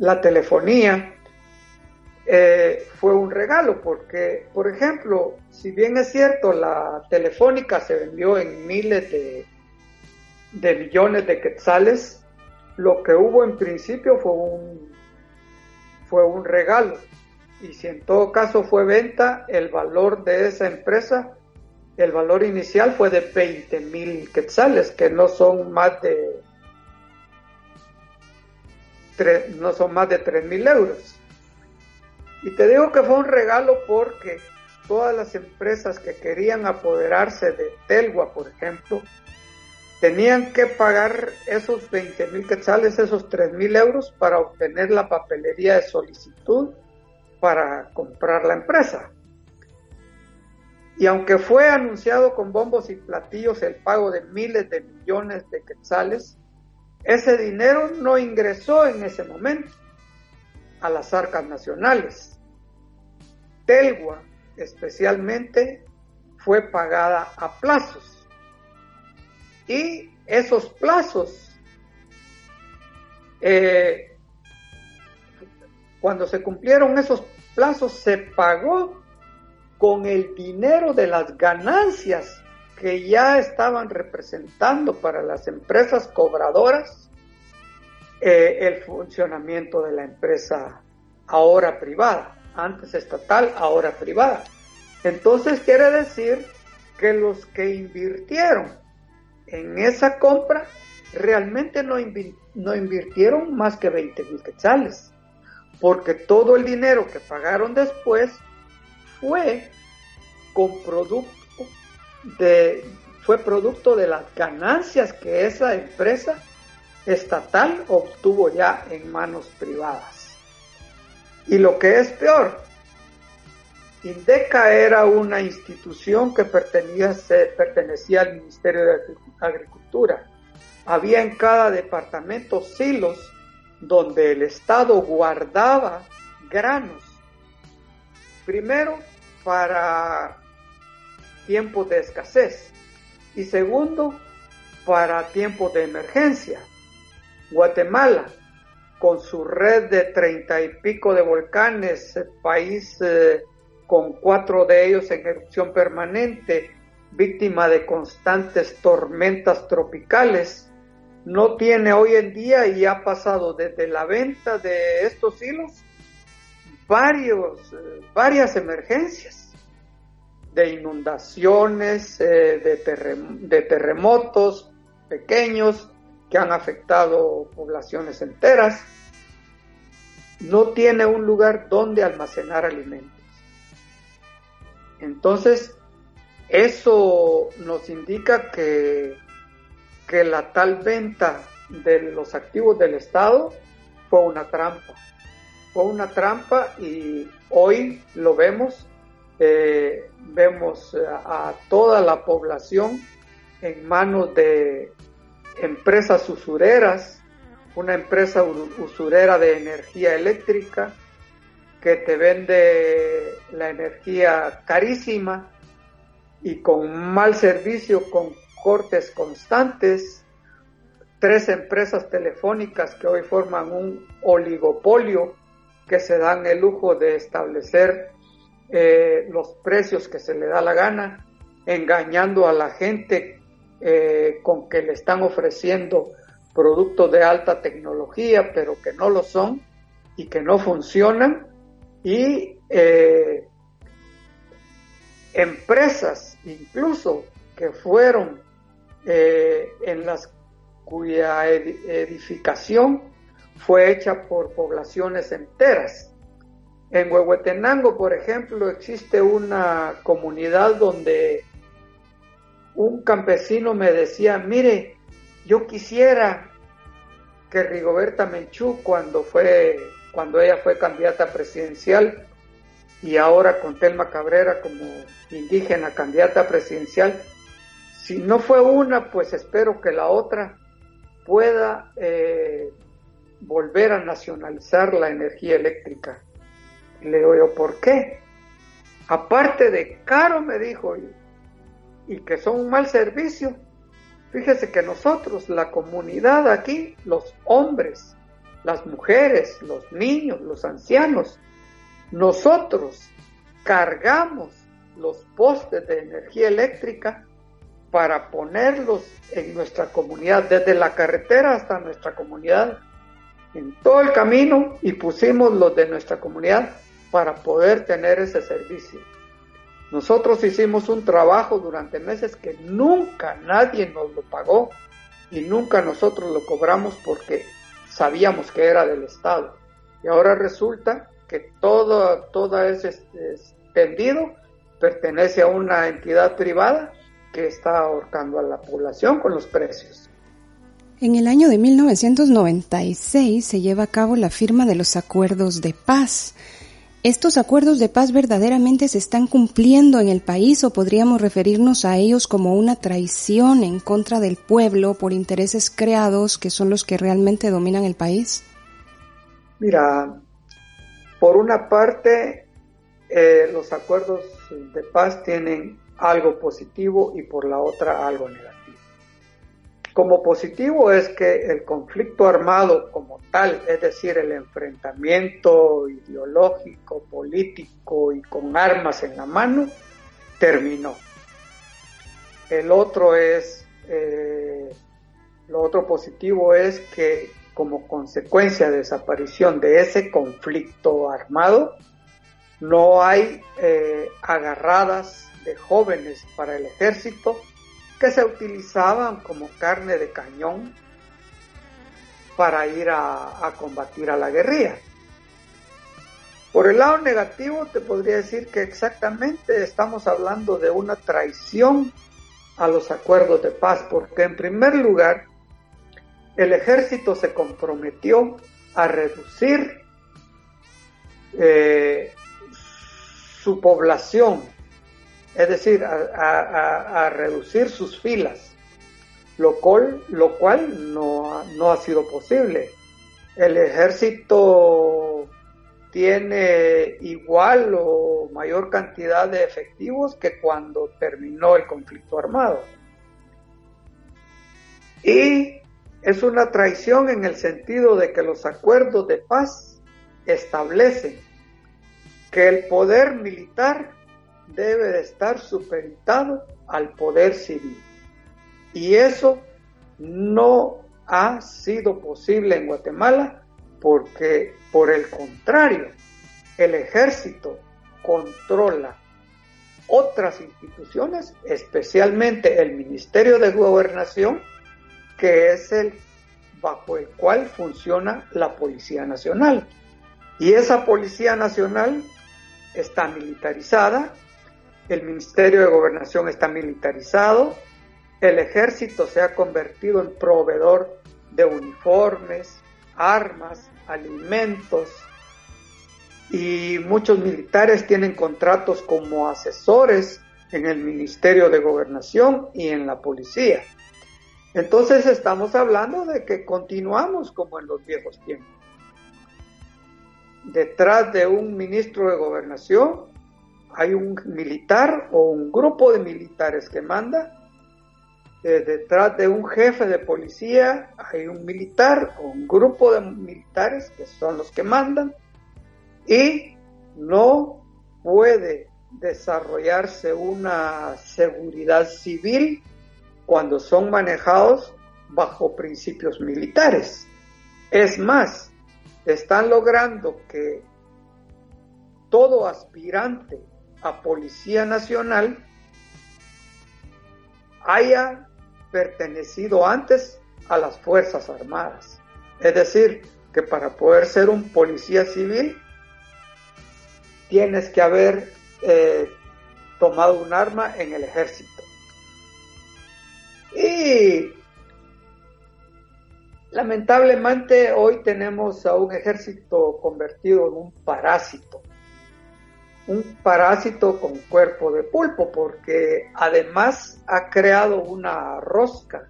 la telefonía, eh, fue un regalo porque, por ejemplo, si bien es cierto, la telefónica se vendió en miles de, de millones de quetzales, lo que hubo en principio fue un, fue un regalo y si en todo caso fue venta, el valor de esa empresa, el valor inicial fue de 20 mil quetzales, que no son más de no son más de 3 mil euros. Y te digo que fue un regalo porque todas las empresas que querían apoderarse de Telgua, por ejemplo, tenían que pagar esos 20 mil quetzales, esos 3 mil euros para obtener la papelería de solicitud para comprar la empresa. Y aunque fue anunciado con bombos y platillos el pago de miles de millones de quetzales, ese dinero no ingresó en ese momento a las arcas nacionales. Telgua especialmente fue pagada a plazos. Y esos plazos, eh, cuando se cumplieron esos plazos, se pagó con el dinero de las ganancias que ya estaban representando para las empresas cobradoras eh, el funcionamiento de la empresa ahora privada, antes estatal, ahora privada. Entonces quiere decir que los que invirtieron en esa compra realmente no, invirtieron más que 20 mil quetzales porque todo el dinero que pagaron después fue con producto de fue producto de las ganancias que esa empresa estatal obtuvo ya en manos privadas. Y lo que es peor, Indeca era una institución que pertenecía, pertenecía al Ministerio de Agricultura. Había en cada departamento silos donde el Estado guardaba granos, primero para tiempos de escasez y segundo para tiempos de emergencia. Guatemala, con su red de treinta y pico de volcanes, país eh, con cuatro de ellos en erupción permanente, víctima de constantes tormentas tropicales, no tiene hoy en día y ha pasado desde la venta de estos hilos varios, eh, varias emergencias de inundaciones, eh, de, de terremotos pequeños que han afectado poblaciones enteras. No tiene un lugar donde almacenar alimentos. Entonces, eso nos indica que que la tal venta de los activos del Estado fue una trampa. Fue una trampa y hoy lo vemos, eh, vemos a, toda la población en manos de empresas usureras, una empresa usurera de energía eléctrica que te vende la energía carísima y con mal servicio, con cortes constantes, tres empresas telefónicas que hoy forman un oligopolio que se dan el lujo de establecer eh, los precios que se le da la gana, engañando a la gente eh, con que le están ofreciendo productos de alta tecnología, pero que no lo son y que no funcionan, y eh, empresas incluso que fueron en las cuya edificación fue hecha por poblaciones enteras. En Huehuetenango, por ejemplo, existe una comunidad donde un campesino me decía, mire, yo quisiera que Rigoberta Menchú, cuando fue, cuando ella fue candidata presidencial, y ahora con Telma Cabrera como indígena candidata presidencial, si no fue una, pues espero que la otra pueda eh, volver a nacionalizar la energía eléctrica. le digo yo, ¿por qué? Aparte de caro, me dijo, y, y que son un mal servicio. Fíjese que nosotros, la comunidad aquí, los hombres, las mujeres, los niños, los ancianos, nosotros cargamos los postes de energía eléctrica para ponerlos en nuestra comunidad, desde la carretera hasta nuestra comunidad en todo el camino y pusimos los de nuestra comunidad para poder tener ese servicio. Nosotros hicimos un trabajo durante meses que nunca nadie nos lo pagó y nunca nosotros lo cobramos porque sabíamos que era del Estado. Y ahora resulta que todo, todo ese extendido pertenece a una entidad privada que está ahorcando a la población con los precios. En el año de 1996 se lleva a cabo la firma de los acuerdos de paz. ¿Estos acuerdos de paz verdaderamente se están cumpliendo en el país o podríamos referirnos a ellos como una traición en contra del pueblo por intereses creados que son los que realmente dominan el país? Mira, por una parte, eh, los acuerdos de paz tienen algo positivo y por la otra algo negativo. Como positivo es que el conflicto armado como tal, es decir, el enfrentamiento ideológico, político y con armas en la mano, terminó. El otro es, eh, lo otro positivo es que como consecuencia de desaparición de ese conflicto armado, no hay eh, agarradas de jóvenes para el ejército que se utilizaban como carne de cañón para ir a, combatir a la guerrilla. Por el lado negativo te podría decir que exactamente estamos hablando de una traición a los acuerdos de paz, porque en primer lugar el ejército se comprometió a reducir eh, su población es decir, a, reducir sus filas, lo cual, no ha sido posible. El ejército tiene igual o mayor cantidad de efectivos que cuando terminó el conflicto armado. Y es una traición en el sentido de que los acuerdos de paz establecen que el poder militar debe de estar supeditado al poder civil. Y eso no ha sido posible en Guatemala porque, por el contrario, el ejército controla otras instituciones, especialmente el Ministerio de Gobernación, que es el bajo el cual funciona la Policía Nacional. Y esa Policía Nacional está militarizada, el Ministerio de Gobernación está militarizado, el ejército se ha convertido en proveedor de uniformes, armas, alimentos y muchos militares tienen contratos como asesores en el Ministerio de Gobernación y en la policía. Entonces estamos hablando de que continuamos como en los viejos tiempos. Detrás de un ministro de gobernación hay un militar o un grupo de militares que manda. Eh, detrás de un jefe de policía hay un militar o un grupo de militares que son los que mandan. Y no puede desarrollarse una seguridad civil cuando son manejados bajo principios militares. Es más, están logrando que todo aspirante a Policía Nacional haya pertenecido antes a las Fuerzas Armadas. Es decir, que para poder ser un policía civil tienes que haber eh, tomado un arma en el ejército. Y lamentablemente hoy tenemos a un ejército convertido en un parásito, un parásito con cuerpo de pulpo, porque además ha creado una rosca,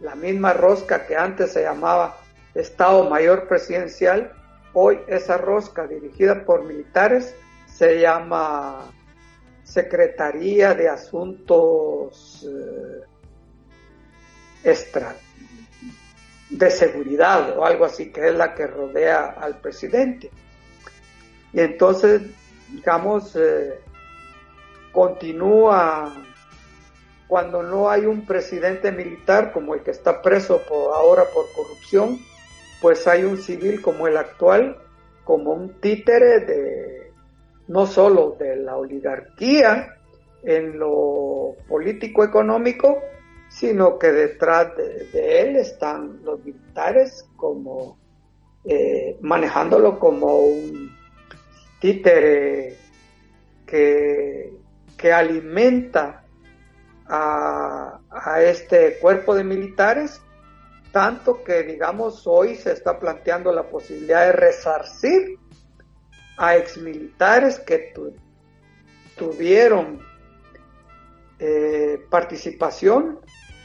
la misma rosca que antes se llamaba Estado Mayor Presidencial, hoy esa rosca dirigida por militares se llama Secretaría de Asuntos eh, extra de seguridad o algo así, que es la que rodea al presidente. Y entonces, digamos, eh, continúa cuando no hay un presidente militar como el que está preso por, ahora por corrupción, pues hay un civil como el actual, como un títere de no solo de la oligarquía en lo político económico, sino que detrás de, él están los militares como eh, manejándolo como un títere que, que alimenta a, a, este cuerpo de militares, tanto que digamos hoy se está planteando la posibilidad de resarcir a exmilitares que tuvieron eh, participación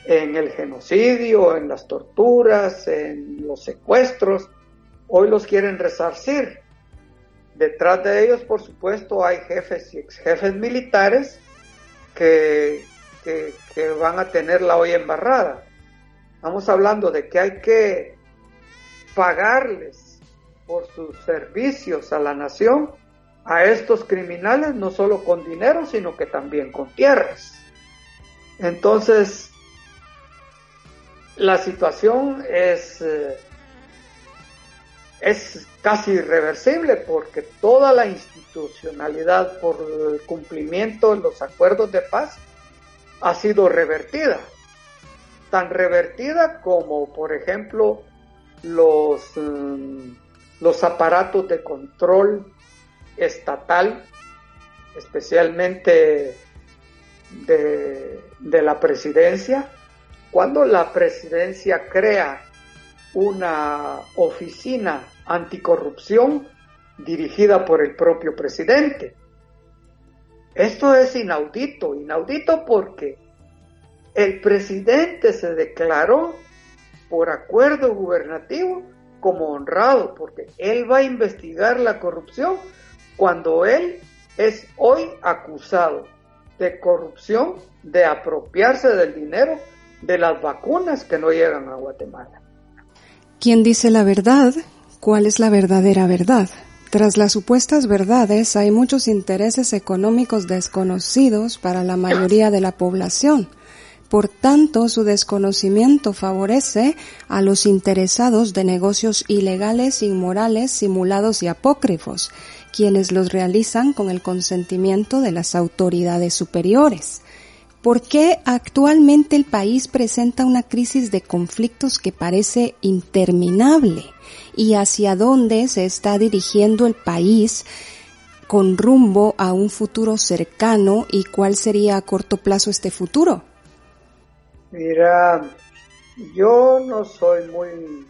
en el genocidio, en las torturas, en los secuestros, hoy los quieren resarcir. Detrás de ellos, por supuesto, hay jefes y ex jefes militares que, que, van a tener la olla embarrada. Estamos hablando de que hay que pagarles por sus servicios a la nación a estos criminales, no solo con dinero, sino que también con tierras. Entonces, la situación es, eh, es casi irreversible porque toda la institucionalidad por el cumplimiento de los acuerdos de paz ha sido revertida. Tan revertida como, por ejemplo, los, mm, los aparatos de control estatal, especialmente de, de la presidencia, cuando la presidencia crea una oficina anticorrupción dirigida por el propio presidente. Esto es inaudito, inaudito porque el presidente se declaró por acuerdo gubernativo como honrado, porque él va a investigar la corrupción cuando él es hoy acusado de corrupción, de apropiarse del dinero de las vacunas que no llegan a Guatemala. ¿Quién dice la verdad? ¿Cuál es la verdadera verdad? Tras las supuestas verdades hay muchos intereses económicos desconocidos para la mayoría de la población. Por tanto, su desconocimiento favorece a los interesados de negocios ilegales, inmorales, simulados y apócrifos, quienes los realizan con el consentimiento de las autoridades superiores. ¿Por qué actualmente el país presenta una crisis de conflictos que parece interminable? ¿Y hacia dónde se está dirigiendo el país con rumbo a un futuro cercano y cuál sería a corto plazo este futuro? Mira, yo no soy muy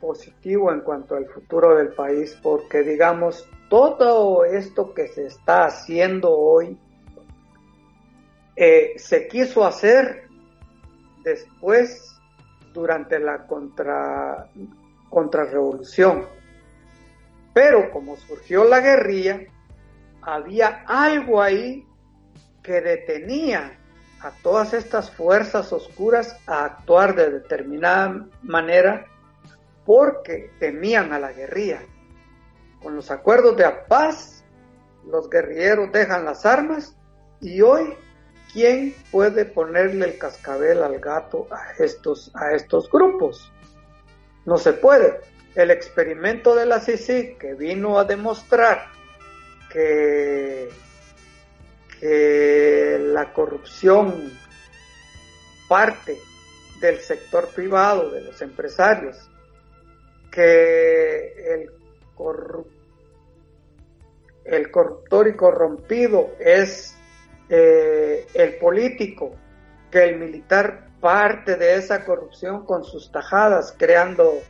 positivo en cuanto al futuro del país porque digamos todo esto que se está haciendo hoy eh, se quiso hacer después durante la contra, contrarrevolución. Pero como surgió la guerrilla, había algo ahí que detenía a todas estas fuerzas oscuras a actuar de determinada manera porque temían a la guerrilla. Con los acuerdos de paz, los guerrilleros dejan las armas y hoy, ¿quién puede ponerle el cascabel al gato a estos, a estos grupos? No se puede. El experimento de la CICI que vino a demostrar que, que la corrupción parte del sector privado, de los empresarios, que el, el corruptor y corrompido es eh, el político, que el militar parte de esa corrupción con sus tajadas, creando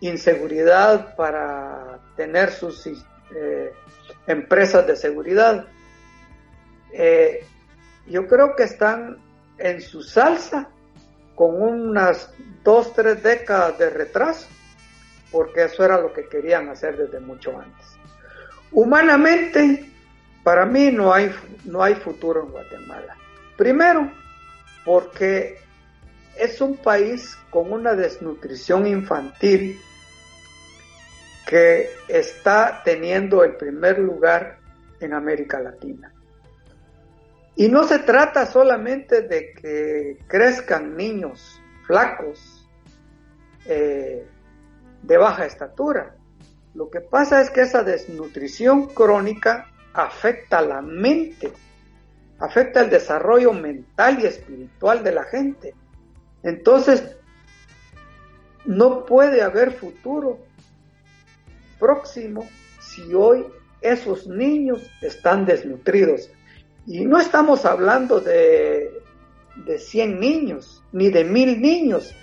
inseguridad para tener sus eh, empresas de seguridad. Eh, yo creo que están en su salsa con unas dos, tres décadas de retraso, porque eso era lo que querían hacer desde mucho antes. Humanamente, para mí no hay, no hay futuro en Guatemala. Primero, porque es un país con una desnutrición infantil que está teniendo el primer lugar en América Latina. Y no se trata solamente de que crezcan niños flacos eh, de baja estatura. Lo que pasa es que esa desnutrición crónica afecta la mente, afecta el desarrollo mental y espiritual de la gente. Entonces, no puede haber futuro próximo si hoy esos niños están desnutridos. Y no estamos hablando de, de 100 niños, ni de mil niños.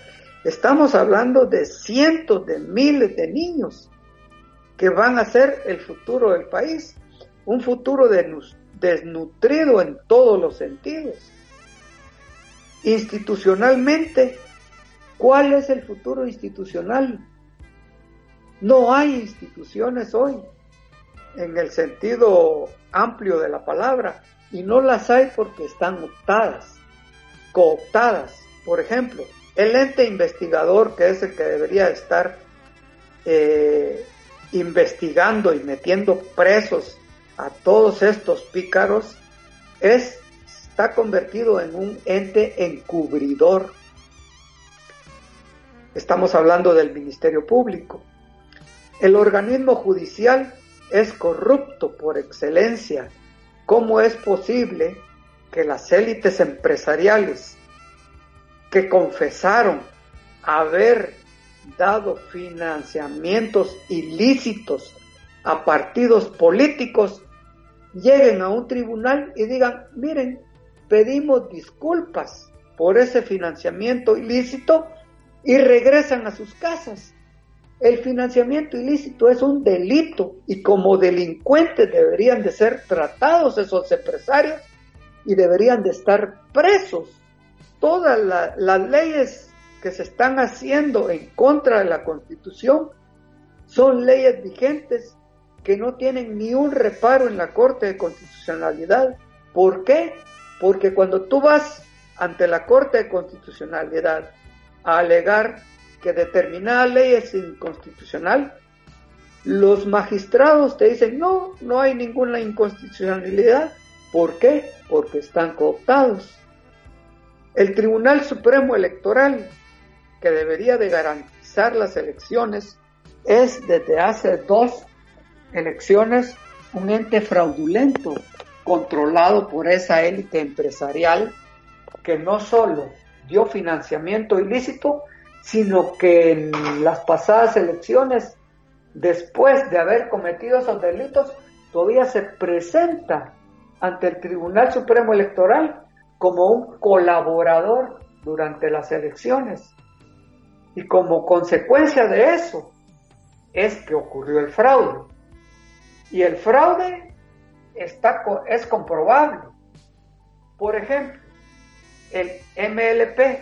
Estamos hablando de cientos de miles de niños que van a ser el futuro del país. Un futuro desnutrido en todos los sentidos. Institucionalmente, ¿cuál es el futuro institucional? No hay instituciones hoy en el sentido amplio de la palabra y no las hay porque están optadas, cooptadas. Por ejemplo, el ente investigador, que es el que debería estar eh, investigando y metiendo presos a todos estos pícaros, es, está convertido en un ente encubridor. Estamos hablando del Ministerio Público. El organismo judicial es corrupto por excelencia. ¿Cómo es posible que las élites empresariales que confesaron haber dado financiamientos ilícitos a partidos políticos lleguen a un tribunal y digan, miren, pedimos disculpas por ese financiamiento ilícito y regresan a sus casas. El financiamiento ilícito es un delito y como delincuentes deberían de ser tratados esos empresarios y deberían de estar presos. Todas las leyes que se están haciendo en contra de la Constitución son leyes vigentes que no tienen ni un reparo en la Corte de Constitucionalidad. ¿Por qué? Porque cuando tú vas ante la Corte de Constitucionalidad a alegar que determinada ley es inconstitucional, los magistrados te dicen, no, no hay ninguna inconstitucionalidad. ¿Por qué? Porque están cooptados. El Tribunal Supremo Electoral, que debería de garantizar las elecciones, es desde hace dos elecciones un ente fraudulento, controlado por esa élite empresarial que no solo dio financiamiento ilícito, sino que en las pasadas elecciones, después de haber cometido esos delitos, todavía se presenta ante el Tribunal Supremo Electoral como un colaborador durante las elecciones. Y como consecuencia de eso es que ocurrió el fraude. Y el fraude está, es comprobable. Por ejemplo, el MLP,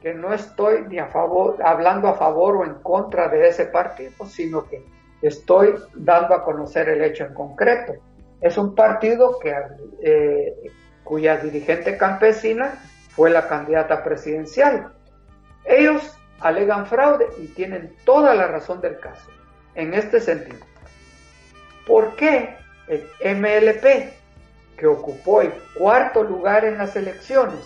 que no estoy ni a favor, hablando a favor o en contra de ese partido, sino que estoy dando a conocer el hecho en concreto. Es un partido que, eh, cuya dirigente campesina fue la candidata presidencial. Ellos alegan fraude y tienen toda la razón del caso en este sentido. ¿Por qué el MLP, que ocupó el cuarto lugar en las elecciones,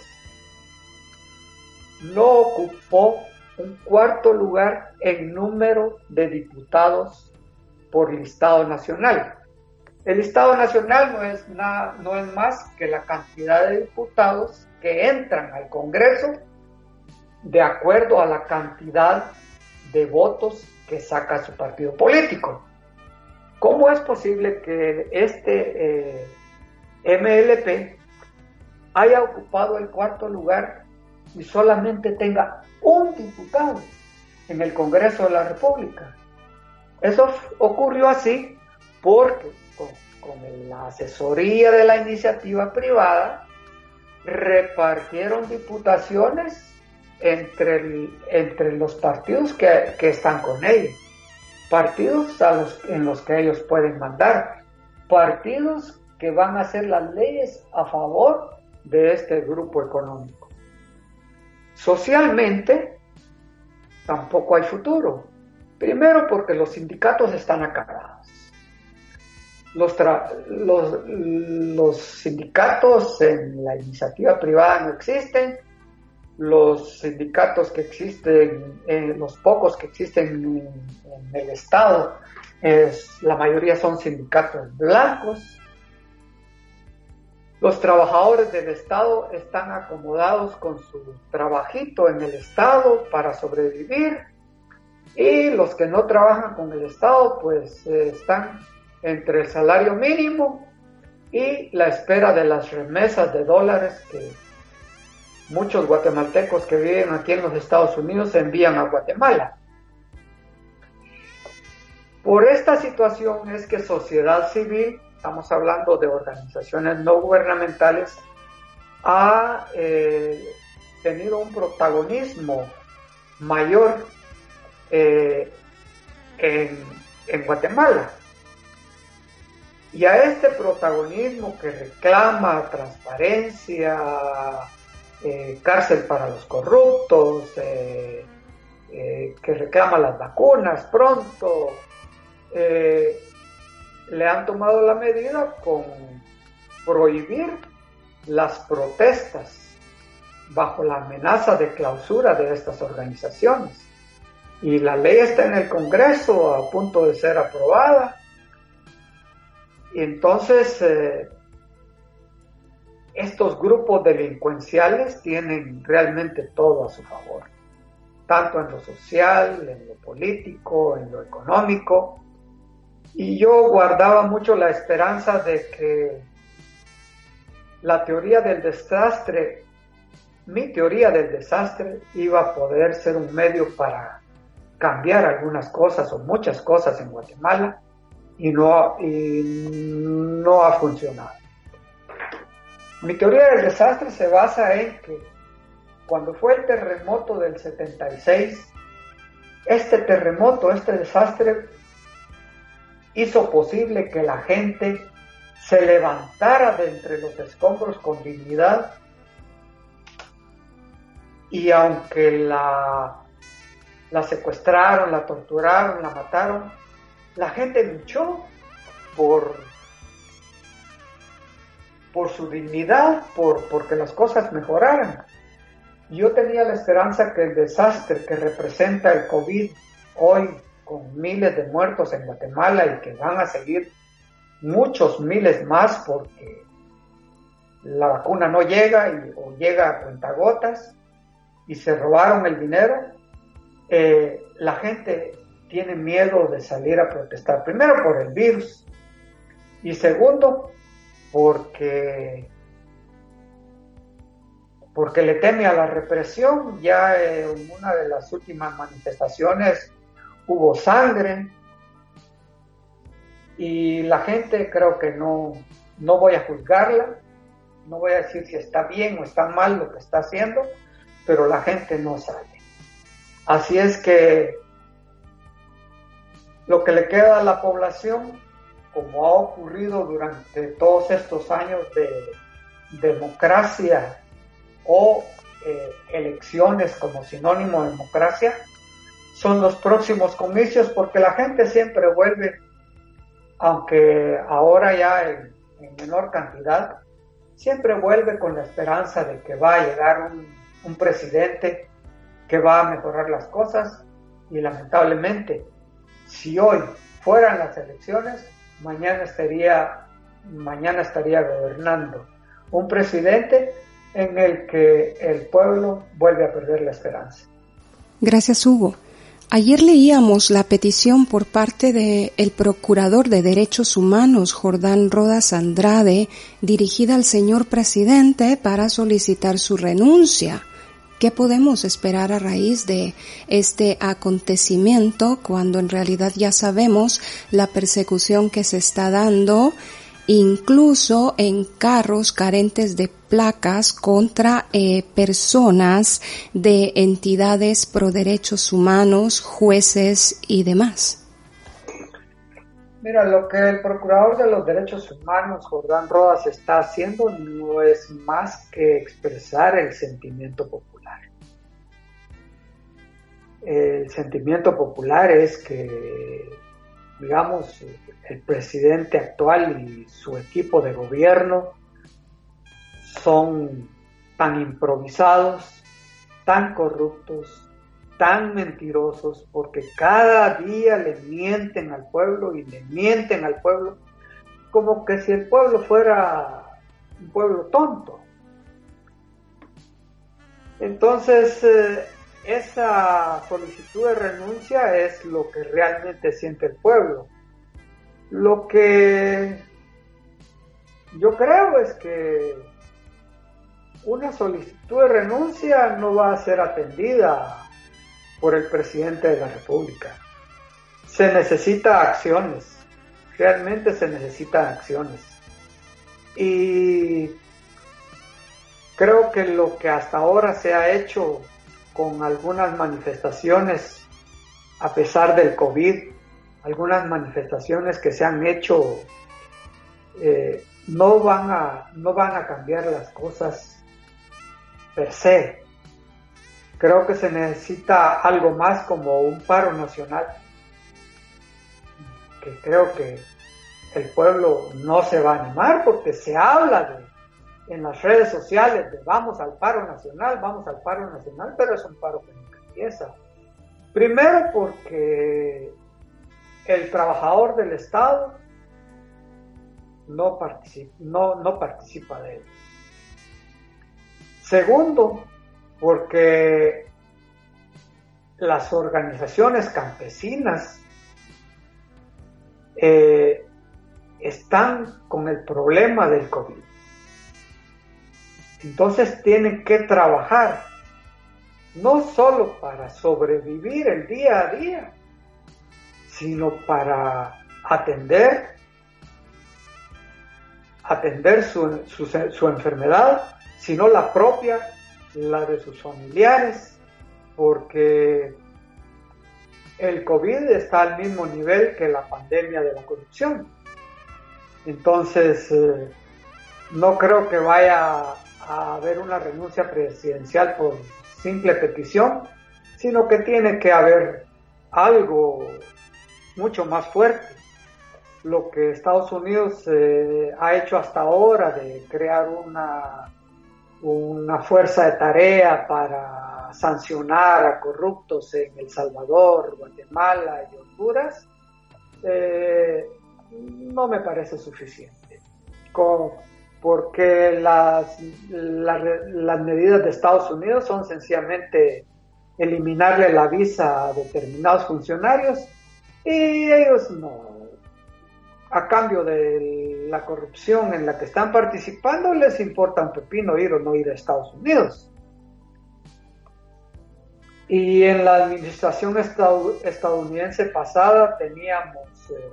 no ocupó un cuarto lugar en número de diputados por listado nacional. El listado nacional no es, no es más que la cantidad de diputados que entran al Congreso de acuerdo a la cantidad de votos que saca su partido político. ¿Cómo es posible que este eh, MLP haya ocupado el cuarto lugar y solamente tenga un diputado en el Congreso de la República. Eso ocurrió así porque con, la asesoría de la iniciativa privada repartieron diputaciones entre, entre los partidos que, están con ellos, partidos en los que ellos pueden mandar, partidos que van a hacer las leyes a favor de este grupo económico. Socialmente, tampoco hay futuro. Primero porque los sindicatos están acabados. Los, sindicatos en la iniciativa privada no existen. Los sindicatos que existen, eh, los pocos que existen en, el Estado, es, la mayoría son sindicatos blancos. Los trabajadores del Estado están acomodados con su trabajito en el Estado para sobrevivir y los que no trabajan con el Estado pues eh, están entre el salario mínimo y la espera de las remesas de dólares que muchos guatemaltecos que viven aquí en los Estados Unidos envían a Guatemala. Por esta situación es que sociedad civil estamos hablando de organizaciones no gubernamentales, ha eh, tenido un protagonismo mayor eh, en Guatemala. Y a este protagonismo que reclama transparencia, eh, cárcel para los corruptos, que reclama las vacunas pronto, le han tomado la medida con prohibir las protestas bajo la amenaza de clausura de estas organizaciones. Y la ley está en el Congreso a punto de ser aprobada. Entonces eh, estos grupos delincuenciales tienen realmente todo a su favor, tanto en lo social, en lo político, en lo económico, y yo guardaba mucho la esperanza de que la teoría del desastre, mi teoría del desastre, iba a poder ser un medio para cambiar algunas cosas o muchas cosas en Guatemala y no, no ha funcionado. Mi teoría del desastre se basa en que cuando fue el terremoto del 76, este terremoto, este desastre hizo posible que la gente se levantara de entre los escombros con dignidad y aunque la, la secuestraron, la torturaron, la mataron, la gente luchó por, por su dignidad, por porque las cosas mejoraran. Yo tenía la esperanza que el desastre que representa el COVID hoy con miles de muertos en Guatemala y que van a seguir muchos miles más porque la vacuna no llega y, o llega a cuentagotas y se robaron el dinero, eh, la gente tiene miedo de salir a protestar. Primero por el virus y segundo porque porque le teme a la represión. Ya en una de las últimas manifestaciones hubo sangre y la gente creo que no, no voy a juzgarla, no voy a decir si está bien o está mal lo que está haciendo, pero la gente no sale. Así es que lo que le queda a la población, como ha ocurrido durante todos estos años de democracia o eh, elecciones como sinónimo de democracia, son los próximos comicios porque la gente siempre vuelve, aunque ahora ya en, menor cantidad, siempre vuelve con la esperanza de que va a llegar un presidente que va a mejorar las cosas y lamentablemente si hoy fueran las elecciones, mañana estaría, mañana estaría gobernando un presidente en el que el pueblo vuelve a perder la esperanza. Gracias, Hugo. Ayer leíamos la petición por parte del el Procurador de Derechos Humanos, Jordán Rodas Andrade, dirigida al señor presidente para solicitar su renuncia. ¿Qué podemos esperar a raíz de este acontecimiento cuando en realidad ya sabemos la persecución que se está dando incluso en carros carentes de placas contra eh, personas de entidades pro derechos humanos, jueces y demás? Mira, lo que el Procurador de los Derechos Humanos, Jordán Rodas, está haciendo no es más que expresar el sentimiento popular el sentimiento popular es que, digamos, el presidente actual y su equipo de gobierno son tan improvisados, tan corruptos, tan mentirosos, porque cada día le mienten al pueblo y le mienten al pueblo como que si el pueblo fuera un pueblo tonto. Entonces, eh, esa solicitud de renuncia es lo que realmente siente el pueblo. Lo que yo creo es que una solicitud de renuncia no va a ser atendida por el presidente de la República. Se necesita acciones, realmente se necesitan acciones. Y creo que lo que hasta ahora se ha hecho con algunas manifestaciones a pesar del COVID, algunas manifestaciones que se han hecho eh, no, van a, no van a cambiar las cosas per se. Creo que se necesita algo más como un paro nacional, que creo que el pueblo no se va a animar porque se habla de en las redes sociales de vamos al paro nacional, vamos al paro nacional, pero es un paro que nunca empieza. Primero porque el trabajador del Estado no participa, no, no participa de él. Segundo, porque las organizaciones campesinas eh, están con el problema del COVID. Entonces tienen que trabajar, no solo para sobrevivir el día a día, sino para atender, atender su, su enfermedad, sino la propia, la de sus familiares, porque el COVID está al mismo nivel que la pandemia de la corrupción. Entonces, eh, no creo que vaya a haber una renuncia presidencial por simple petición, sino que tiene que haber algo mucho más fuerte. Lo que Estados Unidos eh, ha hecho hasta ahora de crear una, una fuerza de tarea para sancionar a corruptos en El Salvador, Guatemala y Honduras, eh, no me parece suficiente. Con, porque las, las, medidas de Estados Unidos son sencillamente eliminarle la visa a determinados funcionarios y ellos no, a cambio de la corrupción en la que están participando, les importa un pepino ir o no ir a Estados Unidos. Y en la administración estadounidense pasada teníamos eh,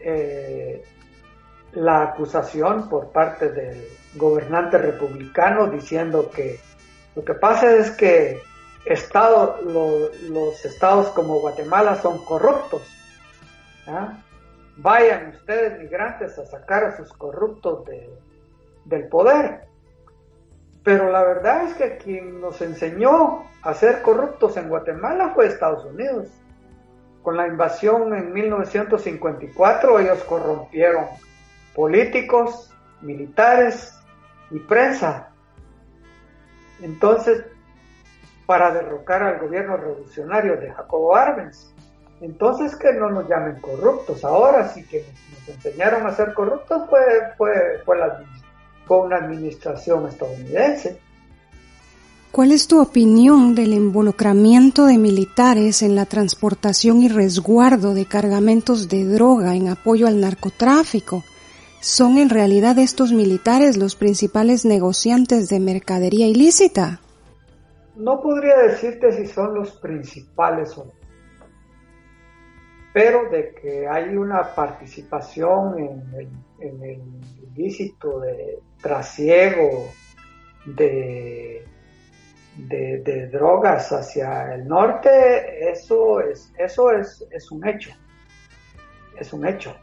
eh, la acusación por parte del gobernante republicano diciendo que lo que pasa es que los estados como Guatemala son corruptos. ¿ah? Vayan ustedes migrantes a sacar a sus corruptos del poder. Pero la verdad es que quien nos enseñó a ser corruptos en Guatemala fue Estados Unidos. Con la invasión en 1954 ellos corrompieron políticos, militares y prensa. Entonces, para derrocar al gobierno revolucionario de Jacobo Arbenz. Entonces que no nos llamen corruptos. Ahora sí que nos, enseñaron a ser corruptos fue, fue, fue, la, fue una administración estadounidense. ¿Cuál es tu opinión del involucramiento de militares en la transportación y resguardo de cargamentos de droga en apoyo al narcotráfico? ¿Son en realidad estos militares los principales negociantes de mercadería ilícita? No podría decirte si son los principales o no, pero de que hay una participación en el, ilícito de trasiego de de, drogas hacia el norte, eso es, eso es, es un hecho. Es un hecho.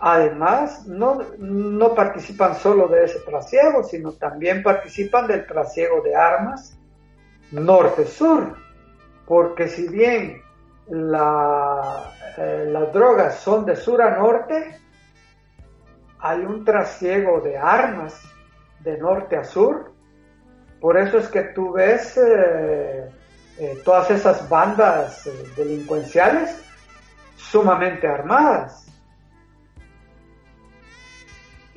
Además, no, no participan solo de ese trasiego, sino también participan del trasiego de armas norte-sur. Porque si bien eh, las drogas son de sur a norte, hay un trasiego de armas de norte a sur por eso es que tú ves eh, eh, todas esas bandas delincuenciales sumamente armadas.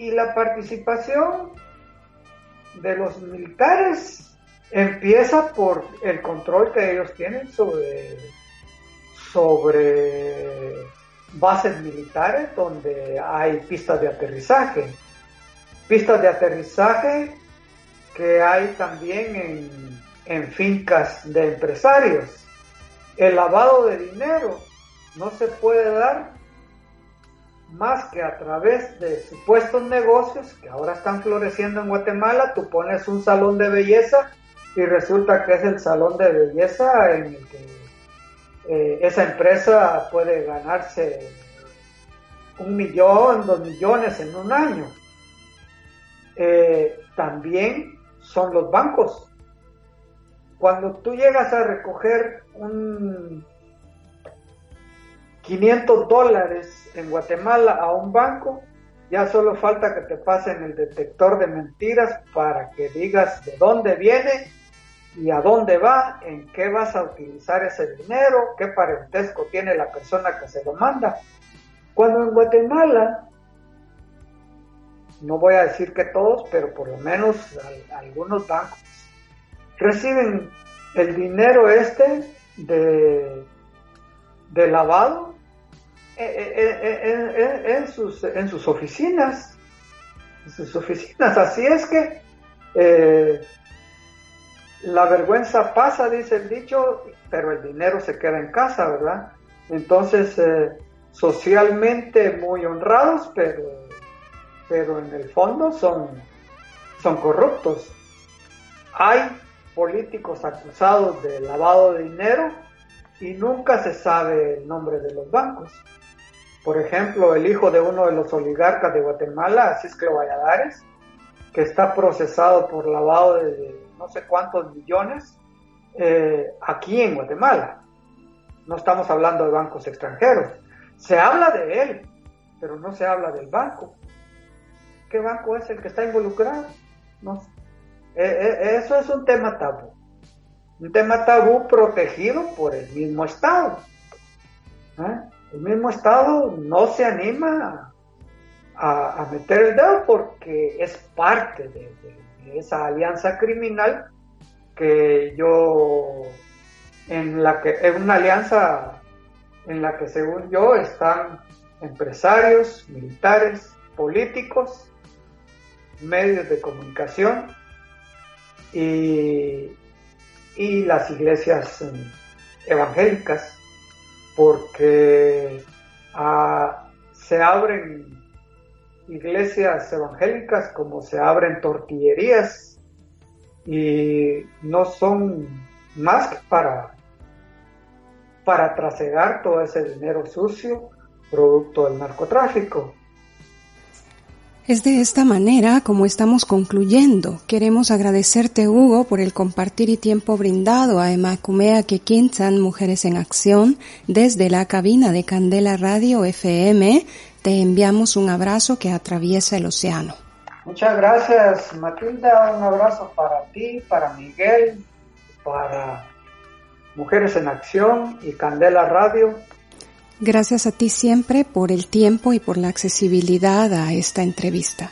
Y la participación de los militares empieza por el control que ellos tienen sobre, bases militares donde hay pistas de aterrizaje. Pistas de aterrizaje que hay también en, fincas de empresarios. El lavado de dinero no se puede dar más que a través de supuestos negocios que ahora están floreciendo en Guatemala. Tú pones un salón de belleza y resulta que es el salón de belleza en el que eh, esa empresa puede ganarse un millón, dos millones en un año. Eh, también son los bancos. Cuando tú llegas a recoger un 500 dólares en Guatemala a un banco, ya solo falta que te pasen el detector de mentiras para que digas de dónde viene y a dónde va, en qué vas a utilizar ese dinero, qué parentesco tiene la persona que se lo manda. Cuando en Guatemala no voy a decir que todos, pero por lo menos algunos bancos reciben el dinero este de, lavado eh, eh, eh, en, sus, oficinas. En sus oficinas. Así es que la vergüenza pasa, dice el dicho, pero el dinero se queda en casa, ¿verdad? Entonces, socialmente muy honrados, pero pero en el fondo son, son corruptos. Hay políticos acusados de lavado de dinero y nunca se sabe el nombre de los bancos. Por ejemplo, el hijo de uno de los oligarcas de Guatemala, Cisclo Valladares, que está procesado por lavado de no sé cuántos millones eh, aquí en Guatemala. No estamos hablando de bancos extranjeros. Se habla de él, pero no se habla del banco. ¿Qué banco es el que está involucrado? No. Eh, eh, eso es un tema tabú. Un tema tabú protegido por el mismo Estado. ¿eh? El mismo Estado no se anima a, meter el dedo porque es parte de, esa alianza criminal que yo en la que es una alianza en la que según yo están empresarios, militares, políticos medios de comunicación y, las iglesias mm, evangélicas, porque ah, se abren iglesias evangélicas como se abren tortillerías y no son más que para, para trasegar todo ese dinero sucio producto del narcotráfico. Es de esta manera como estamos concluyendo. Queremos agradecerte, Hugo, por el compartir y tiempo brindado a Emacumea Kekinsan Mujeres en Acción desde la cabina de Candela Radio FM. Te enviamos un abrazo que atraviesa el océano. Muchas gracias, Matilda. Un abrazo para ti, para Miguel, para Mujeres en Acción y Candela Radio. Gracias a ti siempre por el tiempo y por la accesibilidad a esta entrevista.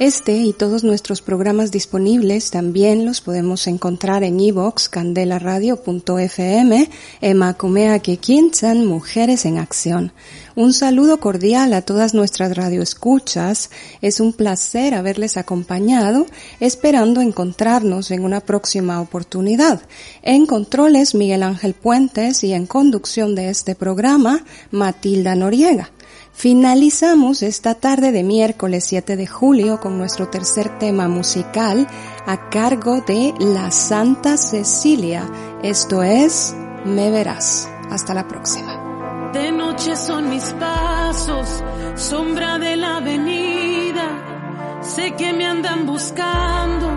Este y todos nuestros programas disponibles también los podemos encontrar en iVox, candelaradio.fm, Emacumea Kekinsan, Mujeres en Acción. Un saludo cordial a todas nuestras radioescuchas. Es un placer haberles acompañado, esperando encontrarnos en una próxima oportunidad. En controles, Miguel Ángel Puentes y en conducción de este programa, Matilda Noriega. Finalizamos esta tarde de miércoles 7 de julio con nuestro tercer tema musical a cargo de La Santa Cecilia. Esto es Me Verás. Hasta la próxima. De noche son mis pasos, sombra de la avenida. Sé que me andan buscando,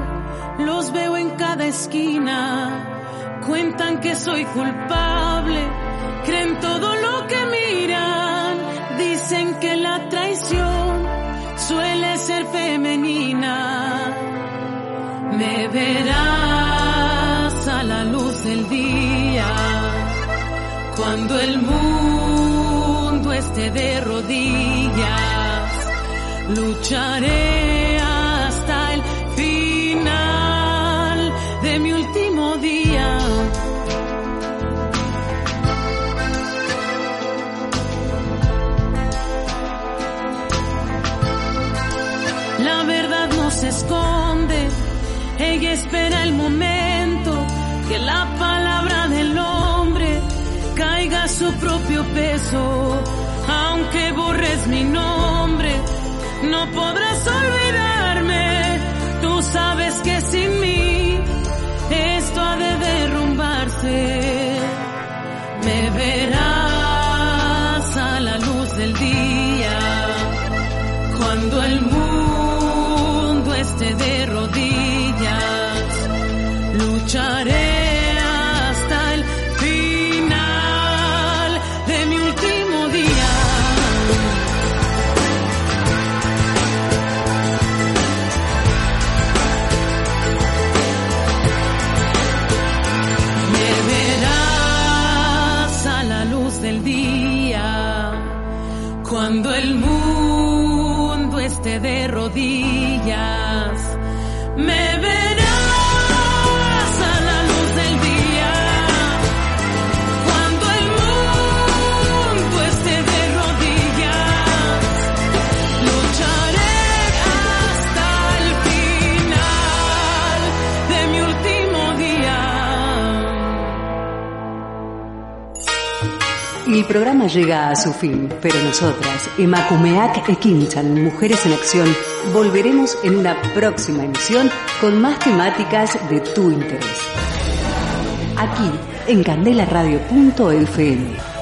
los veo en cada esquina. Cuentan que soy culpable, creen todo lo que miran Dicen que la traición suele ser femenina. Me verás a la luz del día cuando el mundo esté de rodillas. Lucharé se esconde, ella espera el momento que la palabra del hombre caiga a su propio peso. Aunque borres mi nombre, no podrás El programa llega a su fin, pero nosotras, Emakumeak Ekinchan, Mujeres en Acción, volveremos en una próxima emisión con más temáticas de tu interés. Aquí, en candelaradio.fm.